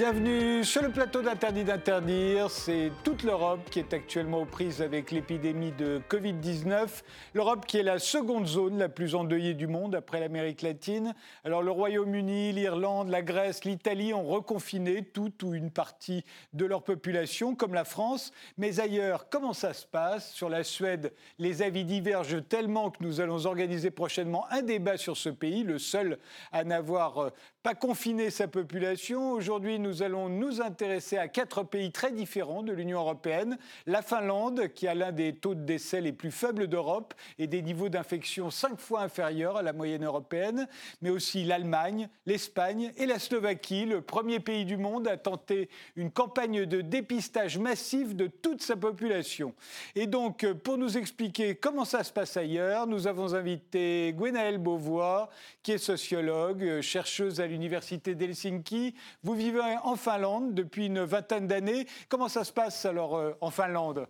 Bienvenue sur le plateau d'Interdit d'interdire. C'est toute l'Europe qui est actuellement aux prises avec l'épidémie de Covid-19. L'Europe qui est la seconde zone la plus endeuillée du monde après l'Amérique latine. Alors le Royaume-Uni, l'Irlande, la Grèce, l'Italie ont reconfiné toute ou une partie de leur population, comme la France. Mais ailleurs, comment ça se passe? Sur la Suède, les avis divergent tellement que nous allons organiser prochainement un débat sur ce pays, le seul à n'avoir euh, pas confiné sa population. Aujourd'hui, nous allons nous intéresser à quatre pays très différents de l'Union européenne. La Finlande, qui a l'un des taux de décès les plus faibles d'Europe et des niveaux d'infection cinq fois inférieurs à la moyenne européenne, mais aussi l'Allemagne, l'Espagne et la Slovaquie, le premier pays du monde à tenter une campagne de dépistage massif de toute sa population. Et donc, pour nous expliquer comment ça se passe ailleurs, nous avons invité Gwenaëlle Beauvois, qui est sociologue, chercheuse à l'université d'Helsinki. Vous vivez en Finlande depuis une vingtaine d'années. Comment ça se passe alors euh, en Finlande?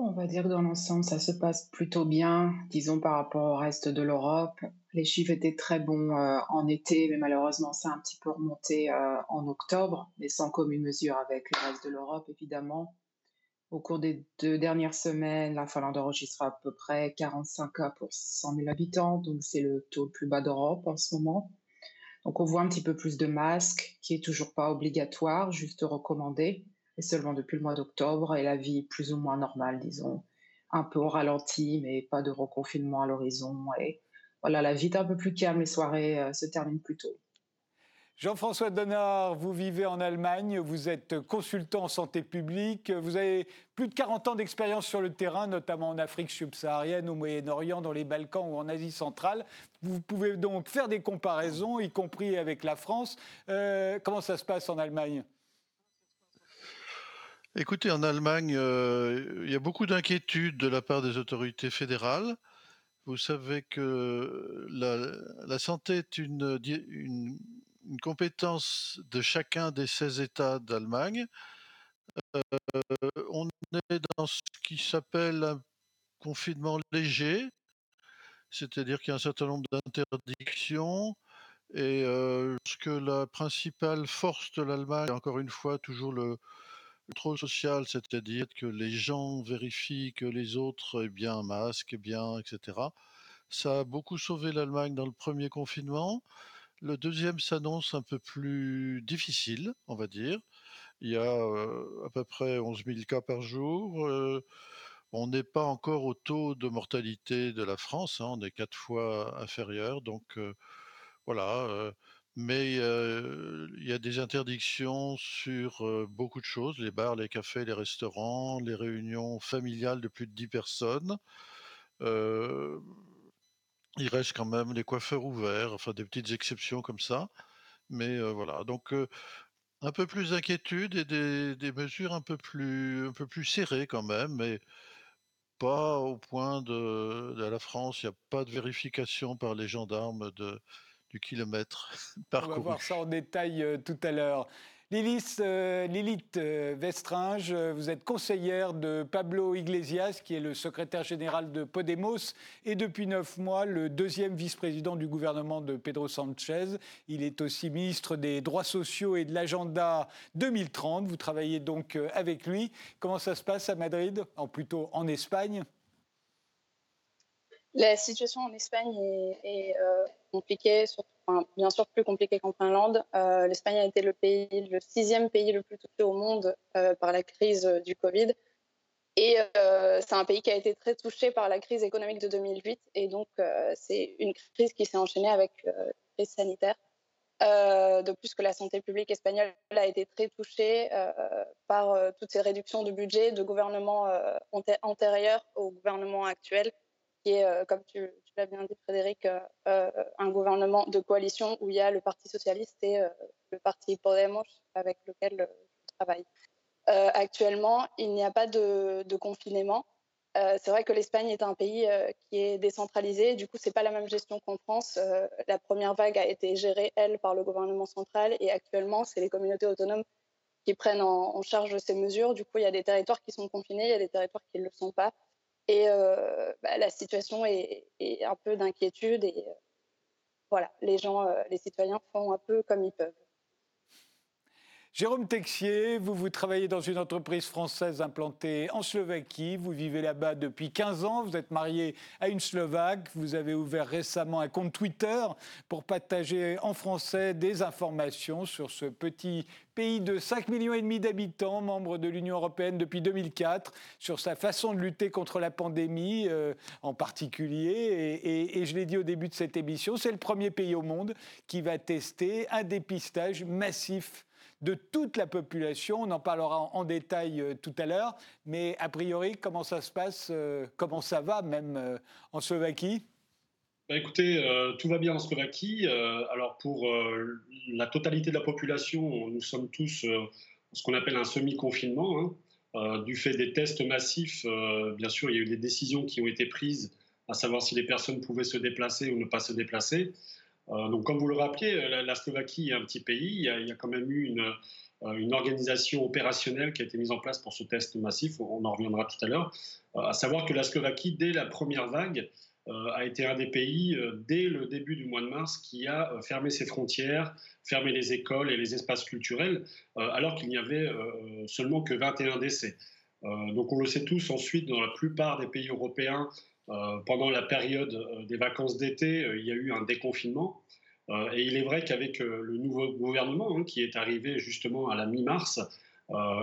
On va dire que dans l'ensemble, ça se passe plutôt bien, disons par rapport au reste de l'Europe. Les chiffres étaient très bons euh, en été, mais malheureusement, ça a un petit peu remonté euh, en octobre, mais sans commune mesure avec le reste de l'Europe, évidemment. Au cours des deux dernières semaines, la Finlande enregistre à peu près 45 cas pour 100 000 habitants, donc c'est le taux le plus bas d'Europe en ce moment. Donc on voit un petit peu plus de masques, qui est toujours pas obligatoire, juste recommandé, et seulement depuis le mois d'octobre, et la vie plus ou moins normale, disons, un peu au ralenti, mais pas de reconfinement à l'horizon. Et voilà, la vie est un peu plus calme, les soirées euh, se terminent plus tôt. Jean-François Donard, vous vivez en Allemagne, vous êtes consultant en santé publique, vous avez plus de 40 ans d'expérience sur le terrain, notamment en Afrique subsaharienne, au Moyen-Orient, dans les Balkans ou en Asie centrale. Vous pouvez donc faire des comparaisons, y compris avec la France. Euh, comment ça se passe en Allemagne? Écoutez, en Allemagne, euh, il y a beaucoup d'inquiétudes de la part des autorités fédérales. Vous savez que la, santé est une, une une compétence de chacun des 16 États d'Allemagne. Euh, on est dans ce qui s'appelle un confinement léger, c'est-à-dire qu'il y a un certain nombre d'interdictions. Et euh, ce que la principale force de l'Allemagne, encore une fois, toujours le, trop social, c'est-à-dire que les gens vérifient que les autres aient bien masque, bien, etc. Ça a beaucoup sauvé l'Allemagne dans le premier confinement. Le deuxième s'annonce un peu plus difficile, on va dire. Il y a à peu près 11 000 cas par jour. on n'est pas encore au taux de mortalité de la France, hein, on est quatre fois inférieur. Donc voilà. mais il y a des interdictions sur beaucoup de choses, les bars, les cafés, les restaurants, les réunions familiales de plus de 10 personnes. Il reste quand même les coiffeurs ouverts, enfin des petites exceptions comme ça. Mais voilà, donc un peu plus d'inquiétude et des, mesures un peu plus, un peu plus serrées quand même, mais pas au point de, de la France. Il n'y a pas de vérification par les gendarmes de, du kilomètre parcouru. On va voir ça en détail tout à l'heure. Lilith, euh, Lilith euh, Vestringe, euh, vous êtes conseillère de Pablo Iglesias, qui est le secrétaire général de Podemos, et depuis neuf mois, le deuxième vice-président du gouvernement de Pedro Sanchez. Il est aussi ministre des droits sociaux et de l'agenda 2030. Vous travaillez donc avec lui. Comment ça se passe à Madrid, en, plutôt en Espagne? La situation en Espagne est, compliquée, surtout bien sûr plus compliqué qu'en Finlande. Euh, L'Espagne a été le, sixième pays le plus touché au monde euh, par la crise euh, du Covid. Et c'est un pays qui a été très touché par la crise économique de 2008. Et donc, c'est une crise qui s'est enchaînée avec la crise sanitaire. de plus que la santé publique espagnole a été très touchée par toutes ces réductions de budget de gouvernements antérieurs au gouvernement actuel, qui est, comme tu, l'as bien dit Frédéric, euh, euh, un gouvernement de coalition où il y a le Parti socialiste et euh, le Parti Podemos avec lequel je travaille. actuellement, il n'y a pas de, confinement. c'est vrai que l'Espagne est un pays qui est décentralisé. Du coup, c'est pas la même gestion qu'en France. la première vague a été gérée, elle, par le gouvernement central. Et actuellement, c'est les communautés autonomes qui prennent en, en, charge ces mesures. Du coup, il y a des territoires qui sont confinés, il y a des territoires qui ne le sont pas. Et euh, bah, la situation est, un peu d'inquiétude et euh, voilà, les gens, euh, les citoyens font un peu comme ils peuvent. Jérôme Texier, vous, vous travaillez dans une entreprise française implantée en Slovaquie. Vous vivez là-bas depuis 15 ans. Vous êtes marié à une Slovaque. Vous avez ouvert récemment un compte Twitter pour partager en français des informations sur ce petit pays de 5 millions d'habitants, membre de l'Union européenne depuis 2004, sur sa façon de lutter contre la pandémie euh, en particulier. Et je l'ai dit au début de cette émission, c'est le premier pays au monde qui va tester un dépistage massif de toute la population. On en parlera en, détail euh, tout à l'heure. Mais a priori, comment ça se passe euh, Comment ça va même euh, en Slovaquie? Bah, écoutez, tout va bien en Slovaquie. alors pour la totalité de la population, nous sommes tous ce qu'on appelle un semi-confinement. Hein. du fait des tests massifs, bien sûr, il y a eu des décisions qui ont été prises, à savoir si les personnes pouvaient se déplacer ou ne pas se déplacer. Euh, donc, comme vous le rappeliez, euh, la, Slovaquie est un petit pays. Il y a, quand même eu euh, une, organisation opérationnelle qui a été mise en place pour ce test massif. On en reviendra tout à l'heure. à savoir que la Slovaquie, dès la première vague, a été un des pays, dès le début du mois de mars, qui a fermé ses frontières, fermé les écoles et les espaces culturels, alors qu'il n'y avait seulement que 21 décès. donc on le sait tous, ensuite, dans la plupart des pays européens, pendant la période euh, des vacances d'été, euh, il y a eu un déconfinement. et il est vrai qu'avec le nouveau gouvernement hein, qui est arrivé justement à la mi-mars,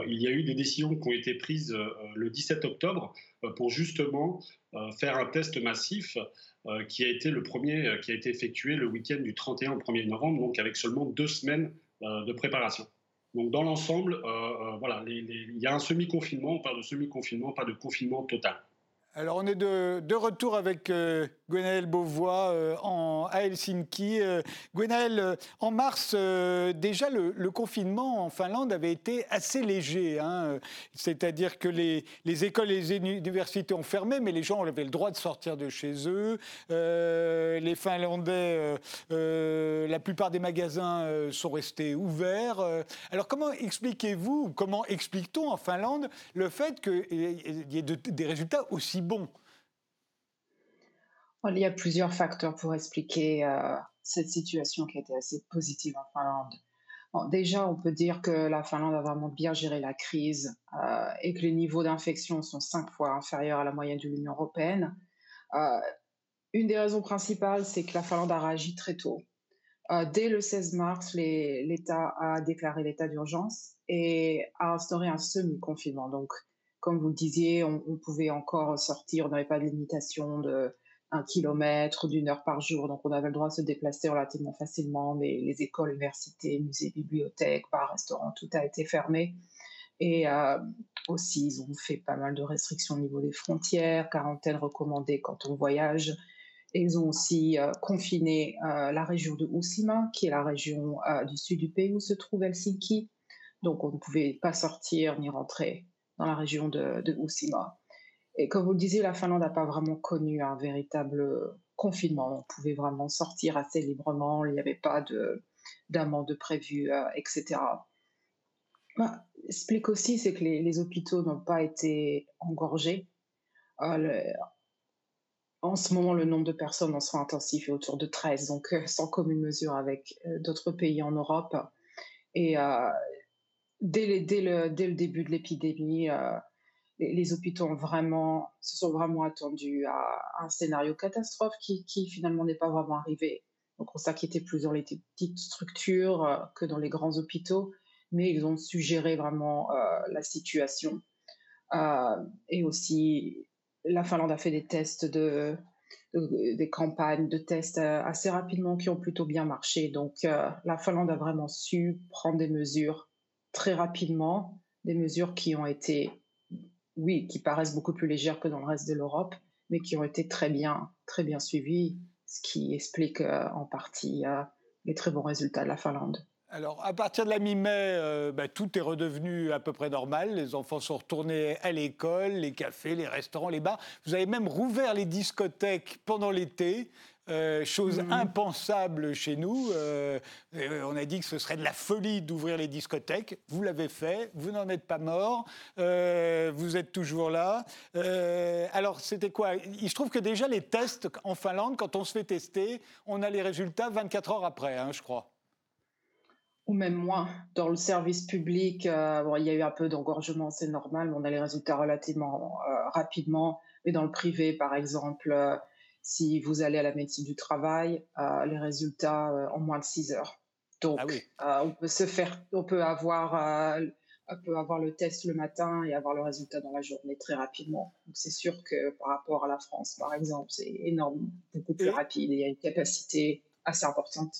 il y a eu des décisions qui ont été prises le 17 octobre pour justement faire un test massif qui a été le premier, qui a été effectué le week-end du 31 au 1er novembre, donc avec seulement deux semaines de préparation. Donc dans l'ensemble, voilà, il y a un semi-confinement, on parle de semi-confinement, pas de confinement total. Alors on est de, retour avec euh, Gwenaël Beauvois euh, en, à Helsinki. Euh, Gwenaël, en mars, déjà le, confinement en Finlande avait été assez léger. Hein. C'est-à-dire que les, écoles et les universités ont fermé, mais les gens avaient le droit de sortir de chez eux. les Finlandais, la plupart des magasins sont restés ouverts. alors comment expliquez-vous, comment explique-t-on en Finlande le fait qu'il y ait des résultats aussi bon Il y a plusieurs facteurs pour expliquer euh, cette situation qui a été assez positive en Finlande. déjà, on peut dire que la Finlande a vraiment bien géré la crise euh, et que les niveaux d'infection sont cinq fois inférieurs à la moyenne de l'Union européenne. Euh, une des raisons principales, c'est que la Finlande a réagi très tôt. dès le 16 mars, l'État a déclaré l'état d'urgence et a instauré un semi-confinement. Donc, comme vous le disiez, on, pouvait encore sortir, on n'avait pas de limitation de un kilomètre, d'une heure par jour, donc on avait le droit de se déplacer relativement facilement, mais les écoles, universités, musées, bibliothèques, bars, restaurants, tout a été fermé. Et euh, aussi, ils ont fait pas mal de restrictions au niveau des frontières, quarantaine recommandée quand on voyage. Et ils ont aussi euh, confiné euh, la région de Uusimaa, qui est la région du sud du pays où se trouve Helsinki. Donc on ne pouvait pas sortir ni rentrer dans la région de, de Et comme vous le disiez, la Finlande n'a pas vraiment connu un véritable confinement. On pouvait vraiment sortir assez librement, il n'y avait pas d'amende prévue, euh, etc. Bah, explique aussi, c'est que les, hôpitaux n'ont pas été engorgés. Euh, en ce moment, le nombre de personnes en soins intensifs est autour de 13, donc euh, sans commune mesure avec d'autres pays en Europe. Et dès, le, début de l'épidémie, euh, les, hôpitaux ont vraiment, se sont vraiment attendus à un scénario catastrophe qui, finalement n'est pas vraiment arrivé. Donc on s'inquiétait plus dans les petites structures euh, que dans les grands hôpitaux, mais ils ont suggéré vraiment euh, la situation. et aussi, la Finlande a fait des tests de, des campagnes de tests assez rapidement qui ont plutôt bien marché. Donc la Finlande a vraiment su prendre des mesures très rapidement des mesures qui ont été, oui, qui paraissent beaucoup plus légères que dans le reste de l'Europe, mais qui ont été très bien, très bien suivies, ce qui explique euh, en partie euh, les très bons résultats de la Finlande. Alors, à partir de la mi-mai, euh, bah, tout est redevenu à peu près normal. Les enfants sont retournés à l'école, les cafés, les restaurants, les bars. Vous avez même rouvert les discothèques pendant l'été. Euh, chose mhm. impensable chez nous. Euh, euh, on a dit que ce serait de la folie d'ouvrir les discothèques. Vous l'avez fait, vous n'en êtes pas mort, vous êtes toujours là. alors, c'était quoi? Il se trouve que déjà, les tests en Finlande, quand on se fait tester, on a les résultats 24 heures après, hein, je crois. ou même moins. Dans le service public, euh, il y a eu un peu d'engorgement, c'est normal, mais on a les résultats relativement euh, rapidement. Mais dans le privé, par exemple, euh, si vous allez à la médecine du travail, les résultats en moins de 6 heures. Donc, ah on peut se faire, on peut avoir, on peut avoir le test le matin et avoir le résultat dans la journée très rapidement. Donc, c'est sûr que par rapport à la France, par exemple, c'est énorme, beaucoup plus rapide. il y a une capacité assez importante.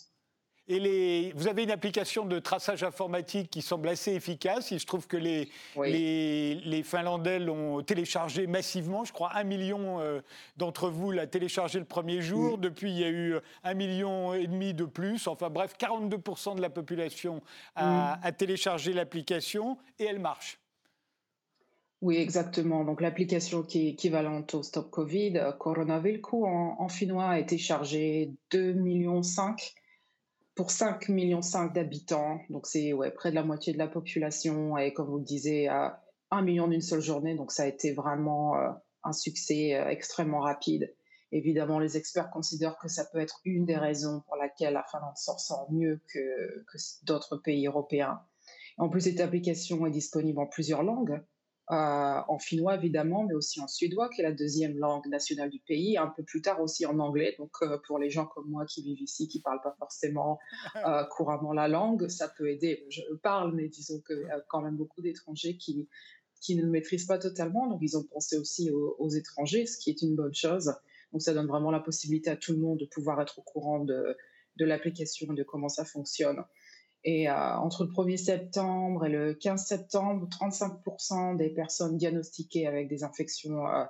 Et les, vous avez une application de traçage informatique qui semble assez efficace. Il se trouve que les, les, Finlandais l'ont téléchargé massivement. Je crois un million euh, d'entre vous l'a téléchargé le premier jour. Depuis, il y a eu un million et demi de plus. Enfin bref, 42% de la population a, téléchargé l'application et elle marche. Oui, exactement. Donc l'application qui est équivalente au Stop Covid, euh, Coronavilku en, en finnois, a été chargée 2,5 millions pour 5,5 millions d'habitants, donc c'est ouais, près de la moitié de la population, et comme vous le disiez, à 1 million d'une seule journée, donc ça a été vraiment euh, un succès euh, extrêmement rapide. Évidemment, les experts considèrent que ça peut être une des raisons pour laquelle la Finlande s'en sort mieux que, que d'autres pays européens. En plus, cette application est disponible en plusieurs langues, euh, en finnois évidemment, mais aussi en suédois, qui est la deuxième langue nationale du pays, un peu plus tard aussi en anglais. Donc euh, pour les gens comme moi qui vivent ici, qui ne parlent pas forcément euh, couramment la langue, ça peut aider. Je parle, mais disons qu'il y a quand même beaucoup d'étrangers qui, qui ne le maîtrisent pas totalement. Donc ils ont pensé aussi aux, aux, étrangers, ce qui est une bonne chose. Donc ça donne vraiment la possibilité à tout le monde de pouvoir être au courant de, de l'application et de comment ça fonctionne. Et euh, entre le 1er septembre et le 15 septembre, 35% des personnes diagnostiquées avec des infections euh,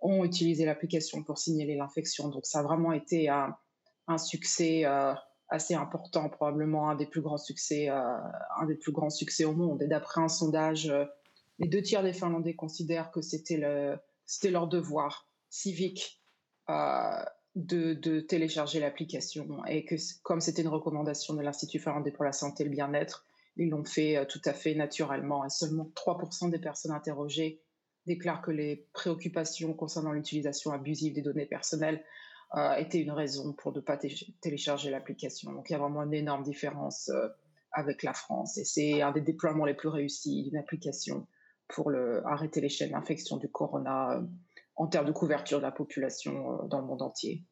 ont utilisé l'application pour signaler l'infection. Donc ça a vraiment été un, succès euh, assez important, probablement un des plus grands succès, un des plus grands succès au monde. Et d'après un sondage, les deux tiers des Finlandais considèrent que c'était leur devoir civique de, télécharger l'application et que comme c'était une recommandation de l'Institut finlandais pour la santé et le bien-être, ils l'ont fait euh, tout à fait naturellement. Et seulement 3% des personnes interrogées déclarent que les préoccupations concernant l'utilisation abusive des données personnelles euh, étaient une raison pour ne pas télécharger l'application. Donc il y a vraiment une énorme différence euh, avec la France et c'est un des déploiements les plus réussis d'une application pour arrêter les chaînes d'infection du corona en termes de couverture de la population euh, dans le monde entier.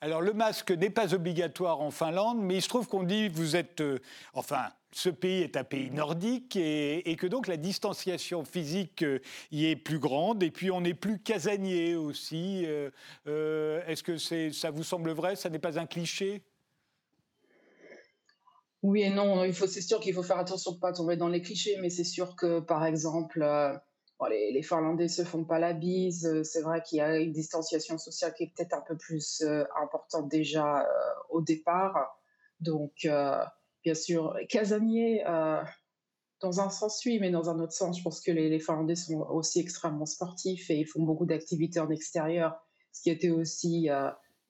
Alors le masque n'est pas obligatoire en Finlande, mais il se trouve qu'on dit vous êtes, euh, enfin, ce pays est un pays nordique et, que donc la distanciation physique euh, y est plus grande et puis on n'est plus casanier aussi. Est-ce que ça vous semble vrai? Ça n'est pas un cliché? Oui et non. Il faut, c'est sûr qu'il faut faire attention de ne pas tomber dans les clichés, mais c'est sûr que par exemple les, Finlandais se font pas la bise. Euh, c'est vrai qu'il y a une distanciation sociale qui est peut-être un peu plus euh, importante déjà euh, au départ. Donc, bien sûr, casanier, dans un sens, oui, mais dans un autre sens, je pense que les, les, Finlandais sont aussi extrêmement sportifs et ils font beaucoup d'activités en extérieur, ce qui était aussi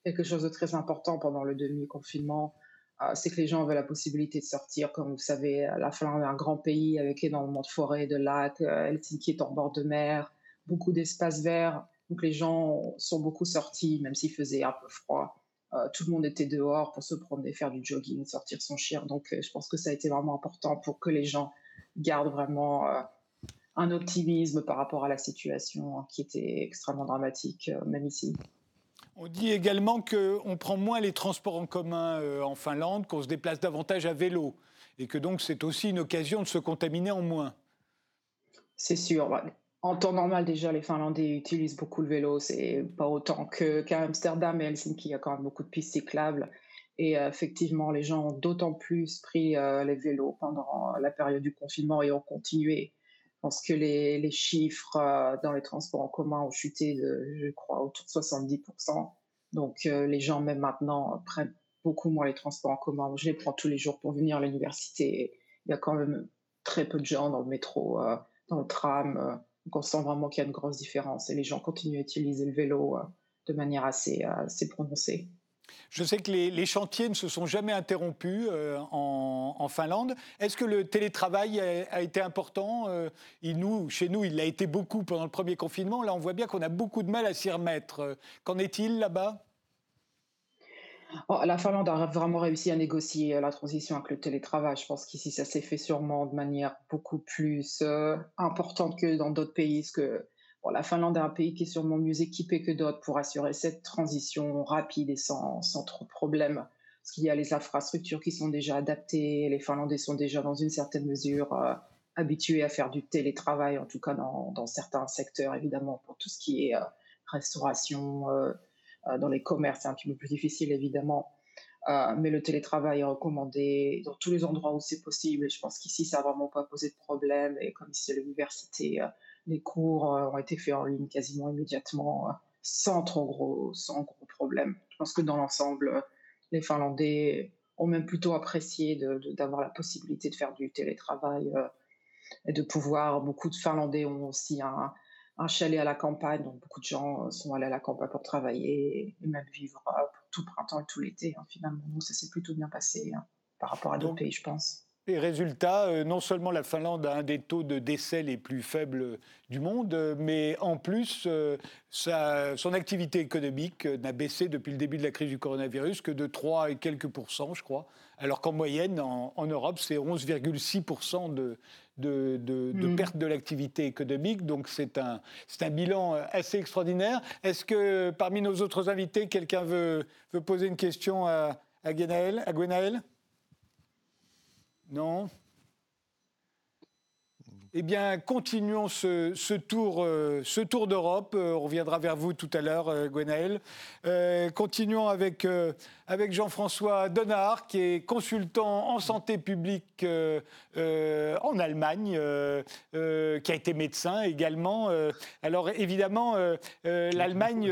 quelque chose de très important pendant le demi-confinement. Euh, c'est que les gens avaient la possibilité de sortir. Comme vous savez, la Finlande est un grand pays avec énormément de forêts, de lacs. Euh, Helsinki est en bord de mer, beaucoup d'espaces verts. Donc les gens sont beaucoup sortis, même s'il faisait un peu froid. Euh, tout le monde était dehors pour se promener, faire du jogging, sortir son chien. Donc je pense que ça a été vraiment important pour que les gens gardent vraiment un optimisme par rapport à la situation qui était extrêmement dramatique, même ici. On dit également qu'on prend moins les transports en commun euh, en Finlande, qu'on se déplace davantage à vélo, et que donc c'est aussi une occasion de se contaminer en moins. C'est sûr. En temps normal, déjà, les Finlandais utilisent beaucoup le vélo. C'est pas autant qu'à Amsterdam et Helsinki, il y a quand même beaucoup de pistes cyclables. Et euh, effectivement, les gens ont d'autant plus pris euh, les vélos pendant la période du confinement et ont continué pense que les, chiffres euh, dans les transports en commun ont chuté je crois, autour de 70%. Donc euh, les gens, même maintenant, prennent beaucoup moins les transports en commun. Je les prends tous les jours pour venir à l'université. Il y a quand même très peu de gens dans le métro, euh, dans le tram. donc on sent vraiment qu'il y a une grosse différence. Et les gens continuent à utiliser le vélo de manière assez prononcée. Je sais que les, chantiers ne se sont jamais interrompus euh, en, Finlande. Est-ce que le télétravail a, été important euh, Chez nous, il l'a été beaucoup pendant le premier confinement. Là, on voit bien qu'on a beaucoup de mal à s'y remettre. Qu'en est-il là-bas? Oh, la Finlande a vraiment réussi à négocier la transition avec le télétravail. Je pense qu'ici, ça s'est fait sûrement de manière beaucoup plus importante que dans d'autres pays. La Finlande est un pays qui est sûrement mieux équipé que d'autres pour assurer cette transition rapide et sans, trop de problèmes. Parce qu'il y a les infrastructures qui sont déjà adaptées. Les Finlandais sont déjà, dans une certaine mesure, habitués à faire du télétravail, en tout cas dans, certains secteurs, évidemment, pour tout ce qui est restauration euh, dans les commerces, c'est un petit peu plus difficile, évidemment. Euh, mais le télétravail est recommandé dans tous les endroits où c'est possible. Et je pense qu'ici, ça n'a vraiment pas posé de problème. Et comme ici l'université, euh, les cours ont été faits en ligne quasiment immédiatement, sans trop gros, sans gros problème. Je pense que dans l'ensemble, les Finlandais ont même plutôt apprécié d'avoir la possibilité de faire du télétravail et de pouvoir. Beaucoup de Finlandais ont aussi un, un chalet à la campagne, donc beaucoup de gens euh, sont allés à la campagne pour travailler et même vivre euh, tout le printemps et tout l'été. Hein, finalement, donc ça s'est plutôt bien passé hein, par rapport à d'autres pays, je pense. Et résultat, euh, non seulement la Finlande a un des taux de décès les plus faibles du monde, mais en plus, son activité économique n'a baissé depuis le début de la crise du coronavirus que de 3 et quelques pourcents, je crois, alors qu'en moyenne, en, en Europe, c'est 11,6% de, de, mm. perte de l'activité économique. Donc c'est un, un bilan euh, assez extraordinaire. Est-ce que parmi nos autres invités, quelqu'un veut, veut poser une question à, à À Non eh bien, continuons ce, tour, euh, tour d'Europe. Euh, on reviendra vers vous tout à l'heure, euh, Gwenaël. continuons avec, avec Jean-François Donard, qui est consultant en santé publique en Allemagne, qui a été médecin également. alors, évidemment, l'Allemagne,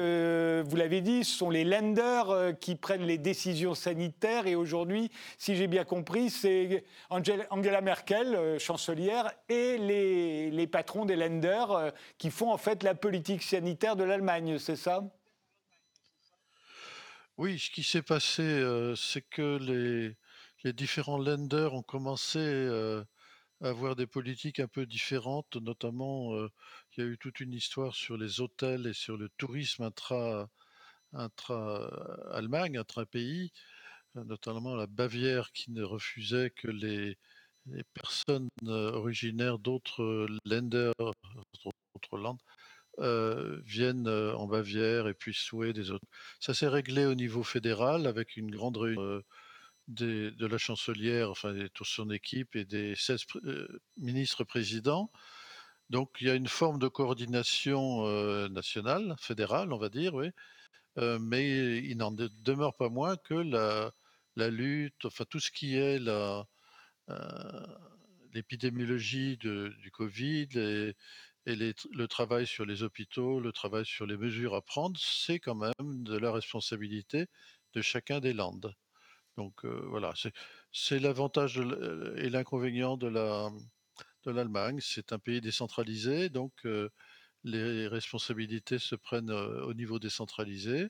vous l'avez dit, ce sont les lenders qui prennent les décisions sanitaires. Et aujourd'hui, si j'ai bien compris, c'est Angela Merkel, chancelière, et patrons des lenders euh, qui font en fait la politique sanitaire de l'Allemagne, c'est ça? Oui, ce qui s'est passé, euh, c'est que les, différents lenders ont commencé euh, à avoir des politiques un peu différentes, notamment il y a eu toute une histoire sur les hôtels et sur le tourisme intra, intra-Allemagne, intra-pays, notamment la Bavière qui ne refusait que les, les personnes euh, originaires d'autres euh, lenders, d'autres landes, euh, viennent en Bavière et puis souhaiter des autres. Ça s'est réglé au niveau fédéral avec une grande réunion de la chancelière, enfin de toute son équipe et des 16 ministres présidents. Donc il y a une forme de coordination nationale, fédérale, on va dire, oui. mais il n'en demeure pas moins que la, lutte, enfin tout ce qui est la, l'épidémiologie du Covid et, le travail sur les hôpitaux, le travail sur les mesures à prendre, c'est quand même de la responsabilité de chacun des Landes. Donc euh, voilà, c'est l'avantage et l'inconvénient de la de l'Allemagne. C'est un pays décentralisé, donc euh, les responsabilités se prennent au niveau décentralisé.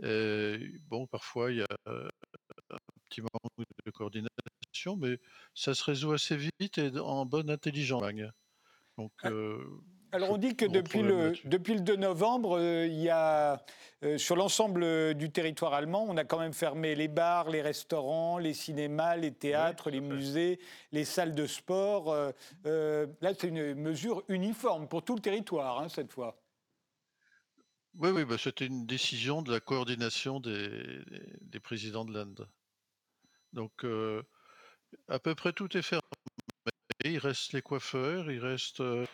Bon, parfois il y a un petit manque de coordination mais ça se résout assez vite et en bonne intelligence. Donc, ah, euh, alors on dit que depuis le, depuis le 2 novembre, euh, il y a euh, sur l'ensemble du territoire allemand, on a quand même fermé les bars, les restaurants, les cinémas, les théâtres, les musées, les salles de sport. là, c'est une mesure uniforme pour tout le territoire hein, cette fois. Oui, oui, bah, c'était une décision de la coordination des, des présidents de l'Inde. Donc, à peu près tout est fermé. Il reste les coiffeurs, il reste euh,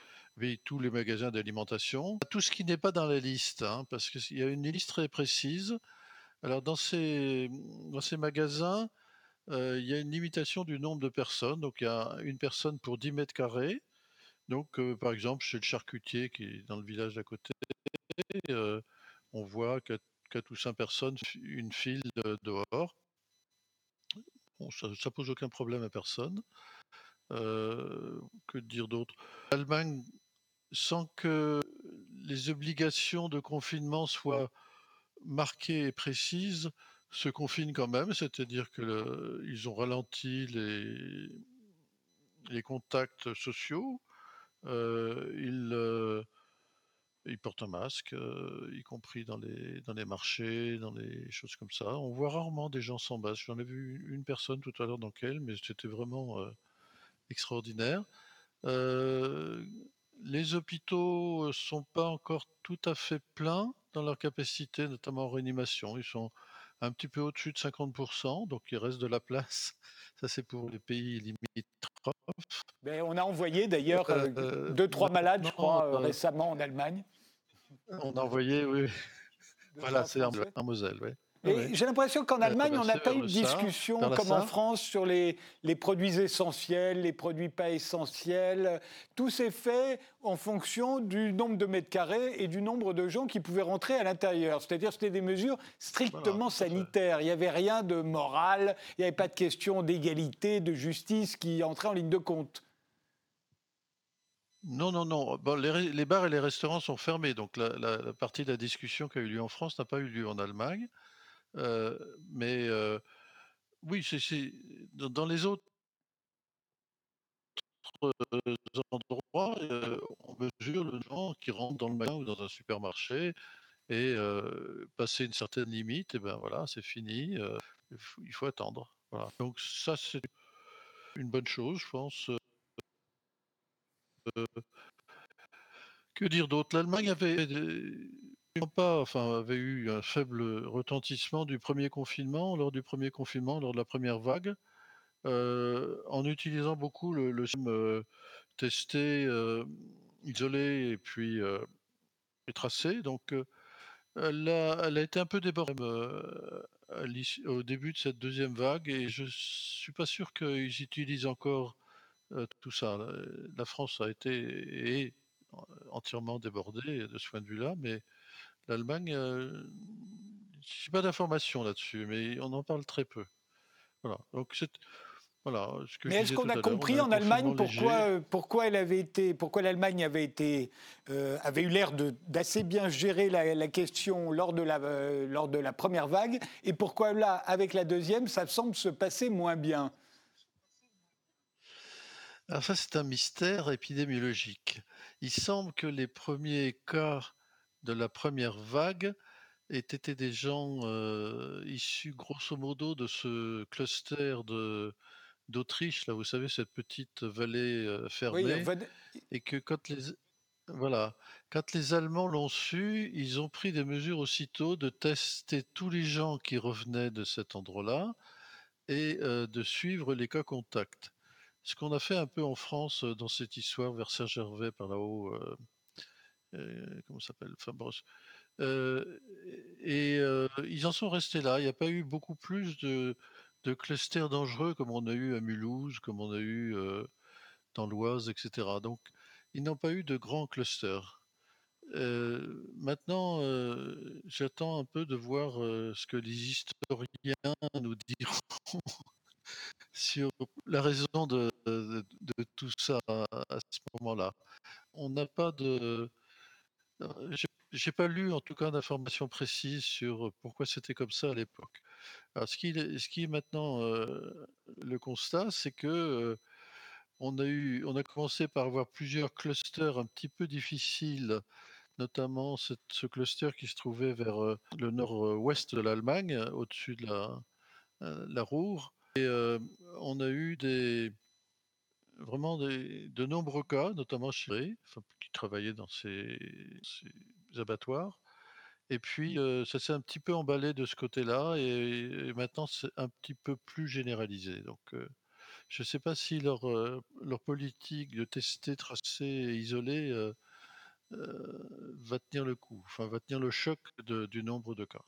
tous les magasins d'alimentation. Tout ce qui n'est pas dans la liste, hein, parce qu'il y a une liste très précise. Alors dans ces, magasins, euh, il y a une limitation du nombre de personnes. Donc il y a une personne pour 10 mètres carrés. Donc euh, par exemple, chez le charcutier qui est dans le village d'à côté, on voit qu'à tous 5 personnes, une file dehors ça, ne pose aucun problème à personne. Que dire d'autre? L'Allemagne, sans que les obligations de confinement soient marquées et précises, se confine quand même, c'est-à-dire qu'ils ont ralenti les, contacts sociaux. Ils, ils portent un masque, y compris dans les, dans les marchés, dans les choses comme ça. On voit rarement des gens sans masque. J'en ai vu une personne tout à l'heure dans quelle, mais c'était vraiment extraordinaire. les hôpitaux sont pas encore tout à fait pleins dans leur capacité, notamment en réanimation. Ils sont un petit peu au-dessus de 50%, donc il reste de la place. Ça, c'est pour les pays limitrophes. Mais on a envoyé d'ailleurs euh, deux, trois malades, je crois, euh, récemment en Allemagne. On a envoyé, oui. Voilà, c'est en Moselle, oui. J'ai l'impression qu'en Allemagne, on n'a pas eu de discussion comme en France sur les, les, produits essentiels, les produits pas essentiels. Tout s'est fait en fonction du nombre de mètres carrés et du nombre de gens qui pouvaient rentrer à l'intérieur. C'est-à-dire c'était des mesures strictement sanitaires. Il n'y avait rien de moral, il n'y avait pas de question d'égalité, de justice qui entrait en ligne de compte. Non, non, non. les, bars et les restaurants sont fermés. Donc la, partie de la discussion qui a eu lieu en France n'a pas eu lieu en Allemagne mais oui, c'est dans les autres endroits, on mesure le gens qui rentrent dans le magasin ou dans un supermarché et passer une certaine limite, et ben voilà, c'est fini. il faut attendre. Donc ça, c'est une bonne chose, je pense. Que dire d'autre? L'Allemagne avait pas, enfin, avait eu un faible retentissement du premier confinement, lors du premier confinement, lors de la première vague, euh, en utilisant beaucoup le, système testé, euh, isolé et puis euh, tracé. Donc, elle a, elle, a, été un peu débordée au début de cette deuxième vague et je suis pas sûr qu'ils utilisent encore tout ça. La France a été entièrement débordée de ce point de vue-là, mais L'Allemagne, euh, je n'ai pas d'informations là-dessus, mais on en parle très peu. Voilà. Donc voilà, Mais est-ce qu'on a compris en Allemagne pourquoi, euh, pourquoi elle avait été, pourquoi l'Allemagne avait été, euh, avait eu l'air d'assez bien gérer la, question lors de la, lors de la première vague, et pourquoi là, avec la deuxième, ça semble se passer moins bien? Alors ça, c'est un mystère épidémiologique. Il semble que les premiers cas de la première vague étaient des gens issus grosso modo de ce cluster de d'Autriche, là, vous savez, cette petite vallée fermée, et que quand les voilà, quand les Allemands l'ont su, ils ont pris des mesures aussitôt de tester tous les gens qui revenaient de cet endroit-là et de suivre les cas contacts. Ce qu'on a fait un peu en France dans cette histoire vers Saint-Gervais par là-haut, comment s'appelle euh, et ils en sont restés là. Il n'y a pas eu beaucoup plus de, de, clusters dangereux comme on a eu à Mulhouse, comme on a eu dans l'Oise, etc. Donc, ils n'ont pas eu de grands clusters. maintenant, j'attends un peu de voir ce que les historiens nous diront sur la raison de, tout ça à ce moment-là. On n'a pas de, j'ai pas lu en tout cas d'informations précises sur pourquoi c'était comme ça à l'époque. Ce qui, ce qui est maintenant le constat, c'est que on a eu, on a commencé par avoir plusieurs clusters un petit peu difficiles, notamment ce cluster qui se trouvait vers le nord-ouest de l'Allemagne, au-dessus de la, la Ruhr. Et on a eu vraiment de nombreux cas, notamment chez enfin, qui travaillaient dans ces, abattoirs. Et puis, mmh. ça s'est un petit peu emballé de ce côté-là, et, maintenant c'est un petit peu plus généralisé. Donc, je ne sais pas si leur, politique de tester, tracer et isoler va tenir le coup, va tenir le choc du nombre de cas.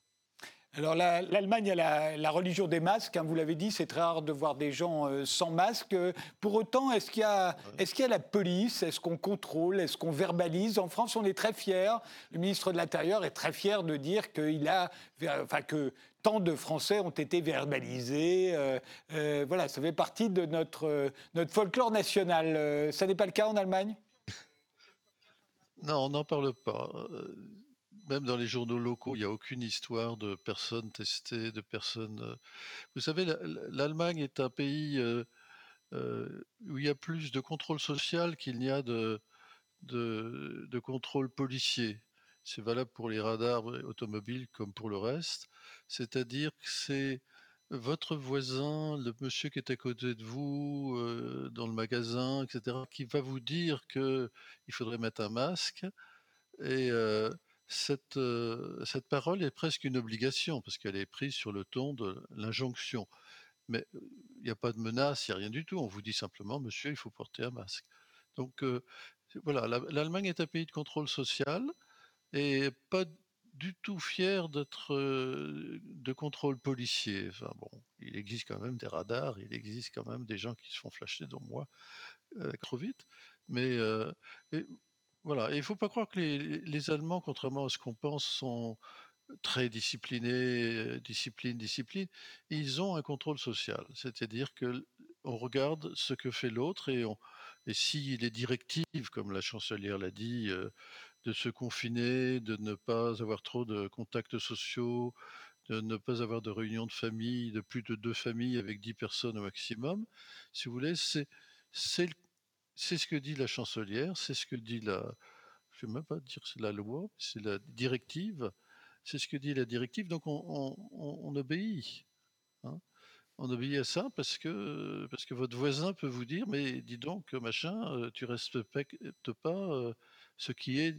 Alors l'Allemagne a la, religion des masques, hein, vous l'avez dit, c'est très rare de voir des gens euh, sans masque. Pour autant, est-ce qu'il y, a la police? Est-ce qu'on contrôle? Est-ce qu'on verbalise? En France, on est très fiers. Le ministre de l'Intérieur est très fier de dire qu'il a, enfin, que tant de Français ont été verbalisés. Euh, euh, voilà, ça fait partie de notre, notre folklore national. ça n'est pas le cas en Allemagne? Non, on n'en parle pas même dans les journaux locaux, il n'y a aucune histoire de personnes testées, de personnes. Euh, vous savez, l'Allemagne est un pays euh, euh, où il y a plus de contrôle social qu'il n'y a de, contrôle policier. c'est valable pour les radars automobiles comme pour le reste. C'est-à-dire que c'est votre voisin, le monsieur qui est à côté de vous, dans le magasin, etc., qui va vous dire qu'il faudrait mettre un masque. Et cette, euh, cette parole est presque une obligation, parce qu'elle est prise sur le ton de l'injonction. Mais il n'y a pas de menace, il n'y a rien du tout. On vous dit simplement, monsieur, il faut porter un masque. Donc voilà, l'Allemagne est un pays de contrôle social et pas du tout fier d'être de contrôle policier. Enfin bon, il existe quand même des radars, il existe quand même des gens qui se font flasher dans moi trop vite. Mais voilà, il ne faut pas croire que les, Allemands, contrairement à ce qu'on pense, sont très disciplinés, discipline, discipline. Ils ont un contrôle social, c'est-à-dire que on regarde ce que fait l'autre et, et si les directives, comme la chancelière l'a dit, de se confiner, de ne pas avoir trop de contacts sociaux, de ne pas avoir de réunions de famille, de plus de deux familles avec dix personnes au maximum, si vous voulez, c'est, c'est, c'est ce que dit la chancelière, c'est ce que dit la, je ne vais même pas dire c'est la loi, c'est la directive, c'est ce que dit la directive, donc on, on, obéit. Hein. on obéit à ça parce que, parce que votre voisin peut vous dire, mais dis donc, machin, euh, tu respectes pas euh, ce qui est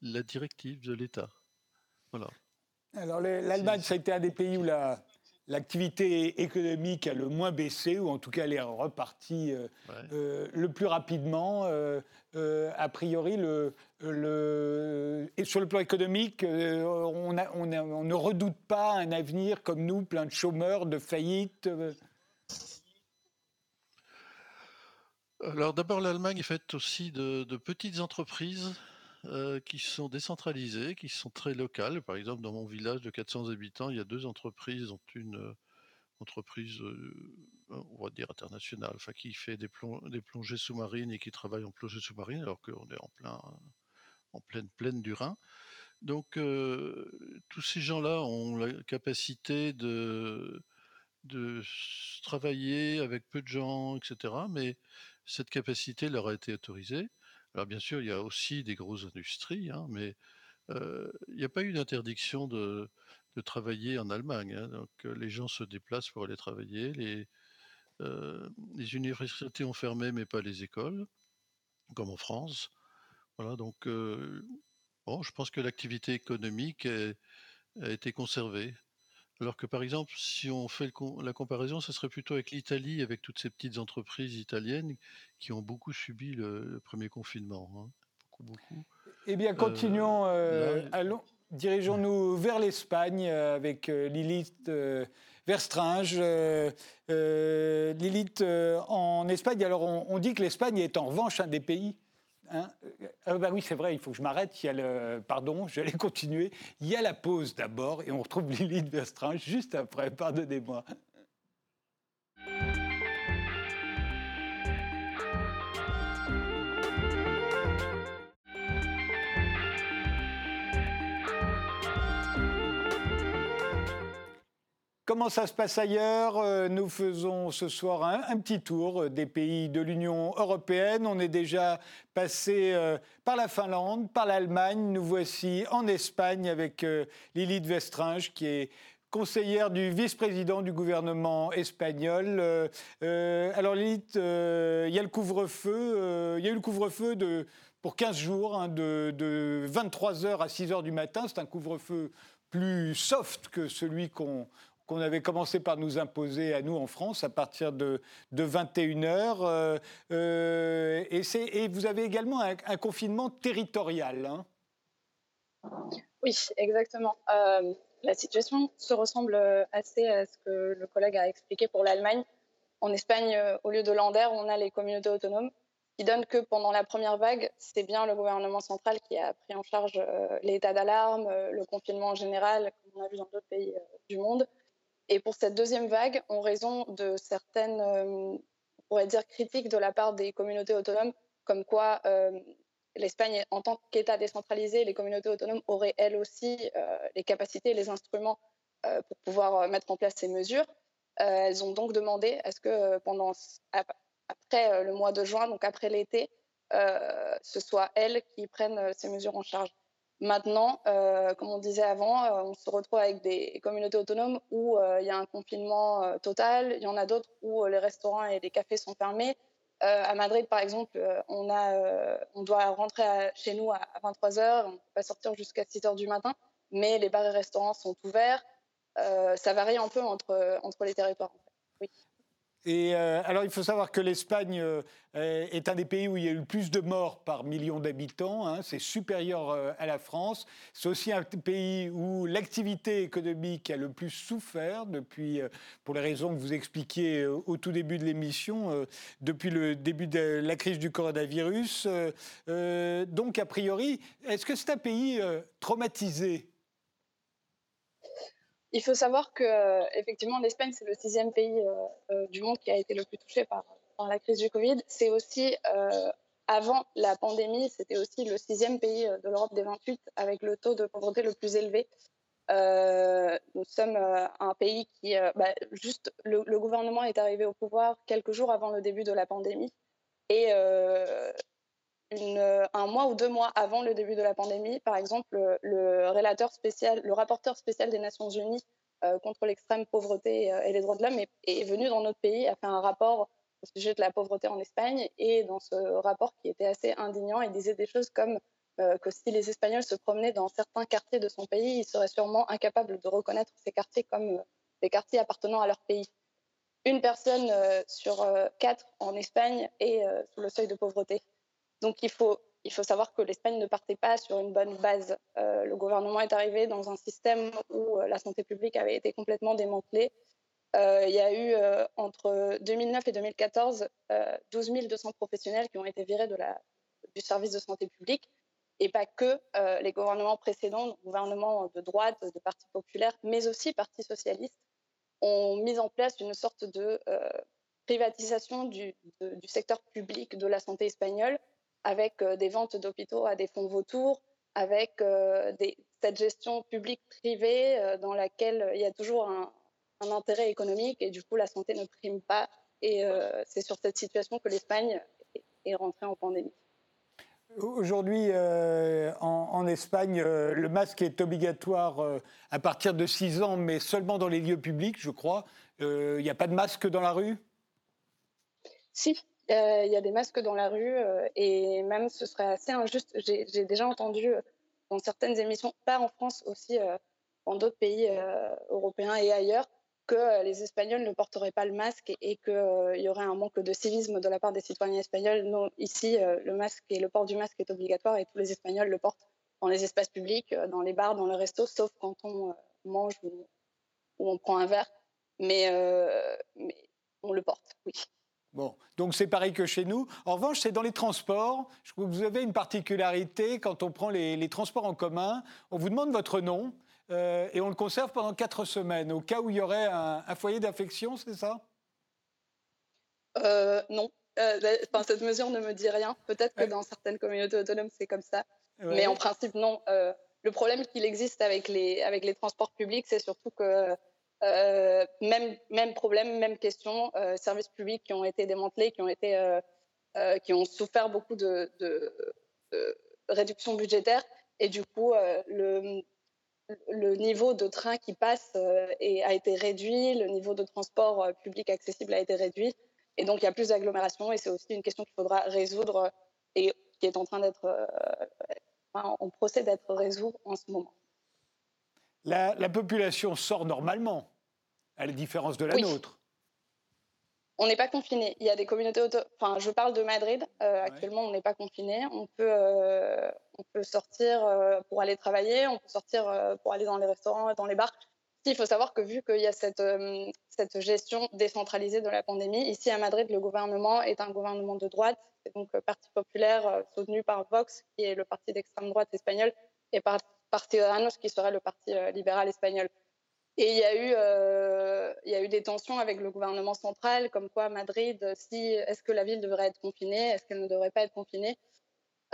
la directive de l'État. Voilà. Alors l'Allemagne, ça a été un des pays où la, l'activité économique a le moins baissé, ou en tout cas elle est repartie euh, euh, le plus rapidement. Euh, a priori, le, le, et sur le plan économique, on, on, ne redoute pas un avenir comme nous, plein de chômeurs, de faillites. Alors d'abord, l'Allemagne est faite aussi de, de petites entreprises euh, qui sont décentralisées, qui sont très locales. Par exemple, dans mon village de 400 habitants, il y a deux entreprises, dont une euh, entreprise, euh, on va dire internationale, qui fait des, plongées sous-marines et qui travaille en plongée sous-marine, alors qu'on est en, plein, en pleine plaine du Rhin. Donc, tous ces gens-là ont la capacité de travailler avec peu de gens, etc. Mais cette capacité leur a été autorisée. Alors bien sûr, il y a aussi des grosses industries, hein, mais il n'y a pas eu d'interdiction de, travailler en Allemagne. Hein. donc les gens se déplacent pour aller travailler. Les, les universités ont fermé, mais pas les écoles, comme en France. Voilà, donc bon, je pense que l'activité économique a été conservée. Alors que par exemple, si on fait la comparaison, ce serait plutôt avec l'Italie, avec toutes ces petites entreprises italiennes qui ont beaucoup subi le, premier confinement. Hein. Beaucoup, beaucoup. Eh bien, continuons. Euh, euh, allons, dirigeons-nous vers l'Espagne euh, avec Lilith Verstringe. Lilith, en Espagne, alors on dit que l'Espagne est en revanche un des pays Hein ah bah oui, c'est vrai, il faut que je m'arrête. Il y a le... Pardon, j'allais continuer. Il y a la pause d'abord et on retrouve Lilith Verstringe juste après. Pardonnez-moi. Comment ça se passe ailleurs euh, Nous faisons ce soir un, petit tour euh, des pays de l'Union européenne. On est déjà passé euh, par la Finlande, par l'Allemagne. Nous voici en Espagne avec Lilith Vestringe qui est conseillère du vice-président du gouvernement espagnol. alors Lilith, il y a le couvre-feu. il y a eu le couvre-feu de pour 15 jours, hein, de, de 23h à 6h du matin. C'est un couvre-feu plus soft que celui qu'on qu'on avait commencé par nous imposer à nous en France à partir de, de 21 heures. Euh, euh, et, et, vous avez également un, confinement territorial. Hein. oui, exactement. Euh, la situation se ressemble assez à ce que le collègue a expliqué pour l'Allemagne. En Espagne, au lieu de l'Ander, on a les communautés autonomes qui donnent que pendant la première vague, c'est bien le gouvernement central qui a pris en charge l'état d'alarme, le confinement en général, comme on a vu dans d'autres pays du monde. Et pour cette deuxième vague, en raison de certaines, euh, on pourrait dire, critiques de la part des communautés autonomes, comme quoi euh, l'Espagne, en tant qu'État décentralisé, les communautés autonomes auraient elles aussi euh, les capacités les instruments pour pouvoir mettre en place ces mesures. elles ont donc demandé à ce que pendant, après le mois de juin, donc après l'été, ce soit elles qui prennent ces mesures en charge. Maintenant, comme on disait avant, on se retrouve avec des communautés autonomes où il y a un confinement total. Il y en a d'autres où les restaurants et les cafés sont fermés. à Madrid, par exemple, on, doit rentrer chez nous à, 23 h On ne peut pas sortir jusqu'à 6 h du matin, mais les bars et restaurants sont ouverts. ça varie un peu entre, entre les territoires. Oui. Et euh, alors, il faut savoir que l'Espagne euh, est un des pays où il y a eu le plus de morts par million d'habitants. Hein. c'est supérieur euh, à la France. C'est aussi un pays où l'activité économique a le plus souffert depuis, pour les raisons que vous expliquiez au tout début de l'émission, depuis le début de la crise du coronavirus. donc, a priori, est-ce que c'est un pays traumatisé il faut savoir que euh, effectivement l'Espagne c'est le sixième pays euh, euh, du monde qui a été le plus touché par, la crise du Covid. C'est aussi avant la pandémie, c'était aussi le sixième pays de l'Europe des 28 avec le taux de pauvreté le plus élevé. nous sommes un pays qui, bah, juste, le, gouvernement est arrivé au pouvoir quelques jours avant le début de la pandémie et un mois ou deux mois avant le début de la pandémie, par exemple, le, rapporteur spécial des Nations Unies euh, contre l'extrême pauvreté euh, et les droits de l'homme est, venu dans notre pays, a fait un rapport au sujet de la pauvreté en Espagne. Et dans ce rapport qui était assez indignant, il disait des choses comme euh, que si les Espagnols se promenaient dans certains quartiers de son pays, ils seraient sûrement incapables de reconnaître ces quartiers comme des quartiers appartenant à leur pays. Une personne sur quatre en Espagne est sous le seuil de pauvreté. Donc il faut, il faut savoir que l'Espagne ne partait pas sur une bonne base. Euh, le gouvernement est arrivé dans un système où euh, la santé publique avait été complètement démantelée. Euh, il y a eu entre 2009 et 2014 12 200 professionnels qui ont été virés du service de santé publique et pas que les gouvernements précédents, gouvernements de droite, de parti populaire, mais aussi parti socialiste, ont mis en place une sorte de privatisation du, secteur public de la santé espagnole avec euh, des ventes d'hôpitaux à des fonds vautours, avec euh, cette gestion publique-privée euh, dans laquelle il y a toujours un, intérêt économique et du coup la santé ne prime pas. Et c'est sur cette situation que l'Espagne est rentrée en pandémie. Aujourd'hui, en, Espagne, le masque est obligatoire à partir de 6 ans, mais seulement dans les lieux publics, je crois. Il n'y a pas de masque dans la rue? Si, euh, il y a des masques dans la rue euh, et même ce serait assez injuste. J'ai déjà entendu euh, dans certaines émissions, pas en France aussi, dans d'autres pays européens et ailleurs, que les Espagnols ne porteraient pas le masque et, qu'il y aurait un manque de civisme de la part des citoyens espagnols. Ici, le masque et le port du masque est obligatoire et tous les Espagnols le portent dans les espaces publics, dans les bars, dans le resto, sauf quand on mange ou, on prend un verre. mais on le porte, oui. Bon, donc c'est pareil que chez nous. En revanche, c'est dans les transports. Je trouve que vous avez une particularité quand on prend les, transports en commun. On vous demande votre nom euh, et on le conserve pendant quatre semaines, au cas où il y aurait un, foyer d'infection, c'est ça? Euh, Non. Euh, cette mesure ne me dit rien. Peut-être que dans certaines communautés autonomes, c'est comme ça. Mais en principe, non. le problème qu'il existe avec les, avec les transports publics, c'est surtout que euh, même, problème, même question, euh, services publics qui ont été démantelés, qui ont, euh, souffert beaucoup de, réductions budgétaires. Et du coup, le, niveau de train qui passe a été réduit, le niveau de transport public accessible a été réduit. Et donc, il y a plus d'agglomération et c'est aussi une question qu'il faudra résoudre et qui est en train d'être, en procès d'être résoudre en ce moment la, population sort normalement, à la différence de la nôtre. On n'est pas confiné. Il y a des communautés auto... Enfin, je parle de Madrid. Euh, actuellement, on n'est pas confiné. On peut, euh, on peut sortir euh, pour aller travailler, on peut sortir pour aller dans les restaurants, dans les bars. Il faut savoir que vu qu'il y a cette, cette gestion décentralisée de la pandémie, ici à Madrid, le gouvernement est un gouvernement de droite, c'est donc Parti populaire soutenu par Vox, qui est le parti d'extrême droite espagnol, et par Ciudadanos, qui serait le parti euh, libéral espagnol. Et il y, a eu, euh, il y a eu des tensions avec le gouvernement central, comme quoi Madrid, si, est-ce que la ville devrait être confinée, est-ce qu'elle ne devrait pas être confinée,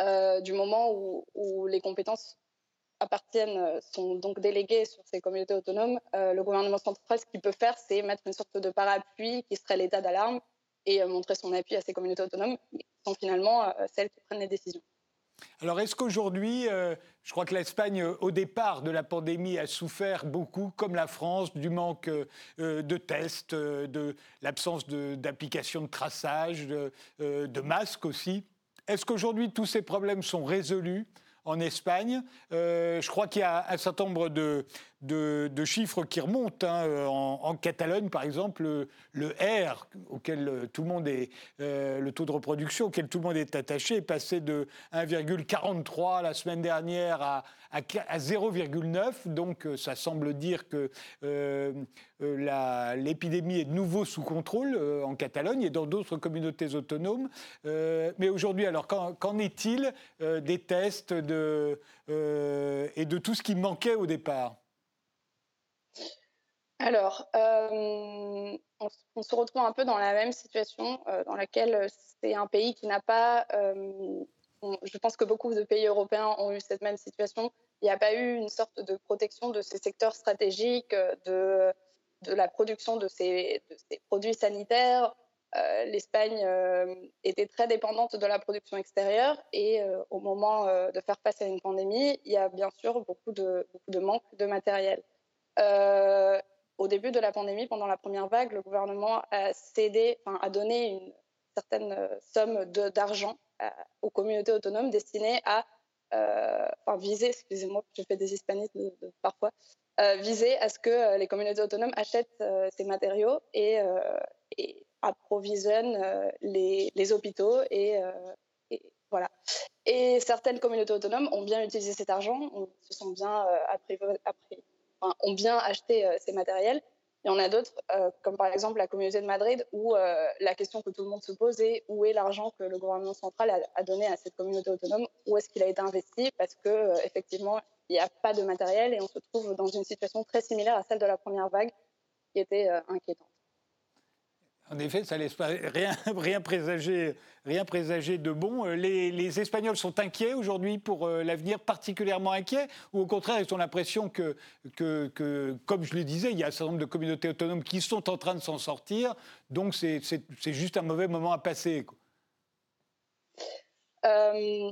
euh, du moment où, les compétences appartiennent, sont donc déléguées sur ces communautés autonomes, le gouvernement central, ce qu'il peut faire, c'est mettre une sorte de parapluie qui serait l'état d'alarme et montrer son appui à ces communautés autonomes, qui sont finalement celles qui prennent les décisions. Alors est-ce qu'aujourd'hui, euh, je crois que l'Espagne, au départ de la pandémie, a souffert beaucoup, comme la France, du manque euh, de tests, de l'absence d'applications de, traçage, de masques aussi? Est-ce qu'aujourd'hui tous ces problèmes sont résolus en Espagne? Euh, je crois qu'il y a un certain nombre de, de, chiffres qui remontent. Hein. Euh, en, Catalogne, par exemple, le, R, auquel euh, tout le monde est, le taux de reproduction auquel tout le monde est attaché, est passé de 1,43 la semaine dernière à, à, 0,9. Donc, ça semble dire que l'épidémie est de nouveau sous contrôle en Catalogne et dans d'autres communautés autonomes. mais aujourd'hui, alors, qu'en est-il des tests et de tout ce qui manquait au départ? Alors, euh, on, se retrouve un peu dans la même situation euh, dans laquelle c'est un pays qui n'a pas, euh, je pense que beaucoup de pays européens ont eu cette même situation, il n'y a pas eu une sorte de protection de ces secteurs stratégiques, de, la production de ces, de ces produits sanitaires. L'Espagne était très dépendante de la production extérieure et au moment de faire face à une pandémie, il y a bien sûr beaucoup de, beaucoup de manque de matériel au début de la pandémie, pendant la première vague, le gouvernement a donné une certaine euh, somme d'argent euh, aux communautés autonomes destinées à euh, viser, excusez-moi, je fais des hispanismes parfois, viser à ce que les communautés autonomes achètent ces matériaux et, approvisionnent les, hôpitaux et, voilà. Et certaines communautés autonomes ont bien utilisé cet argent, se sont bien appris ont bien acheté euh, ces matériels. Il y en a d'autres, euh, comme par exemple la communauté de Madrid, où euh, la question que tout le monde se pose est où est l'argent que le gouvernement central a, donné à cette communauté autonome? Où est-ce qu'il a été investi? Parce que effectivement, il n'y a pas de matériel et on se trouve dans une situation très similaire à celle de la première vague, qui était inquiétante. En effet, ça laisse rien, présager, rien présager de bon. Euh, les, Espagnols sont inquiets aujourd'hui pour euh, l'avenir, particulièrement inquiets, ou au contraire, ils ont l'impression que, comme je le disais, il y a un certain nombre de communautés autonomes qui sont en train de s'en sortir, donc c'est juste un mauvais moment à passer. Euh,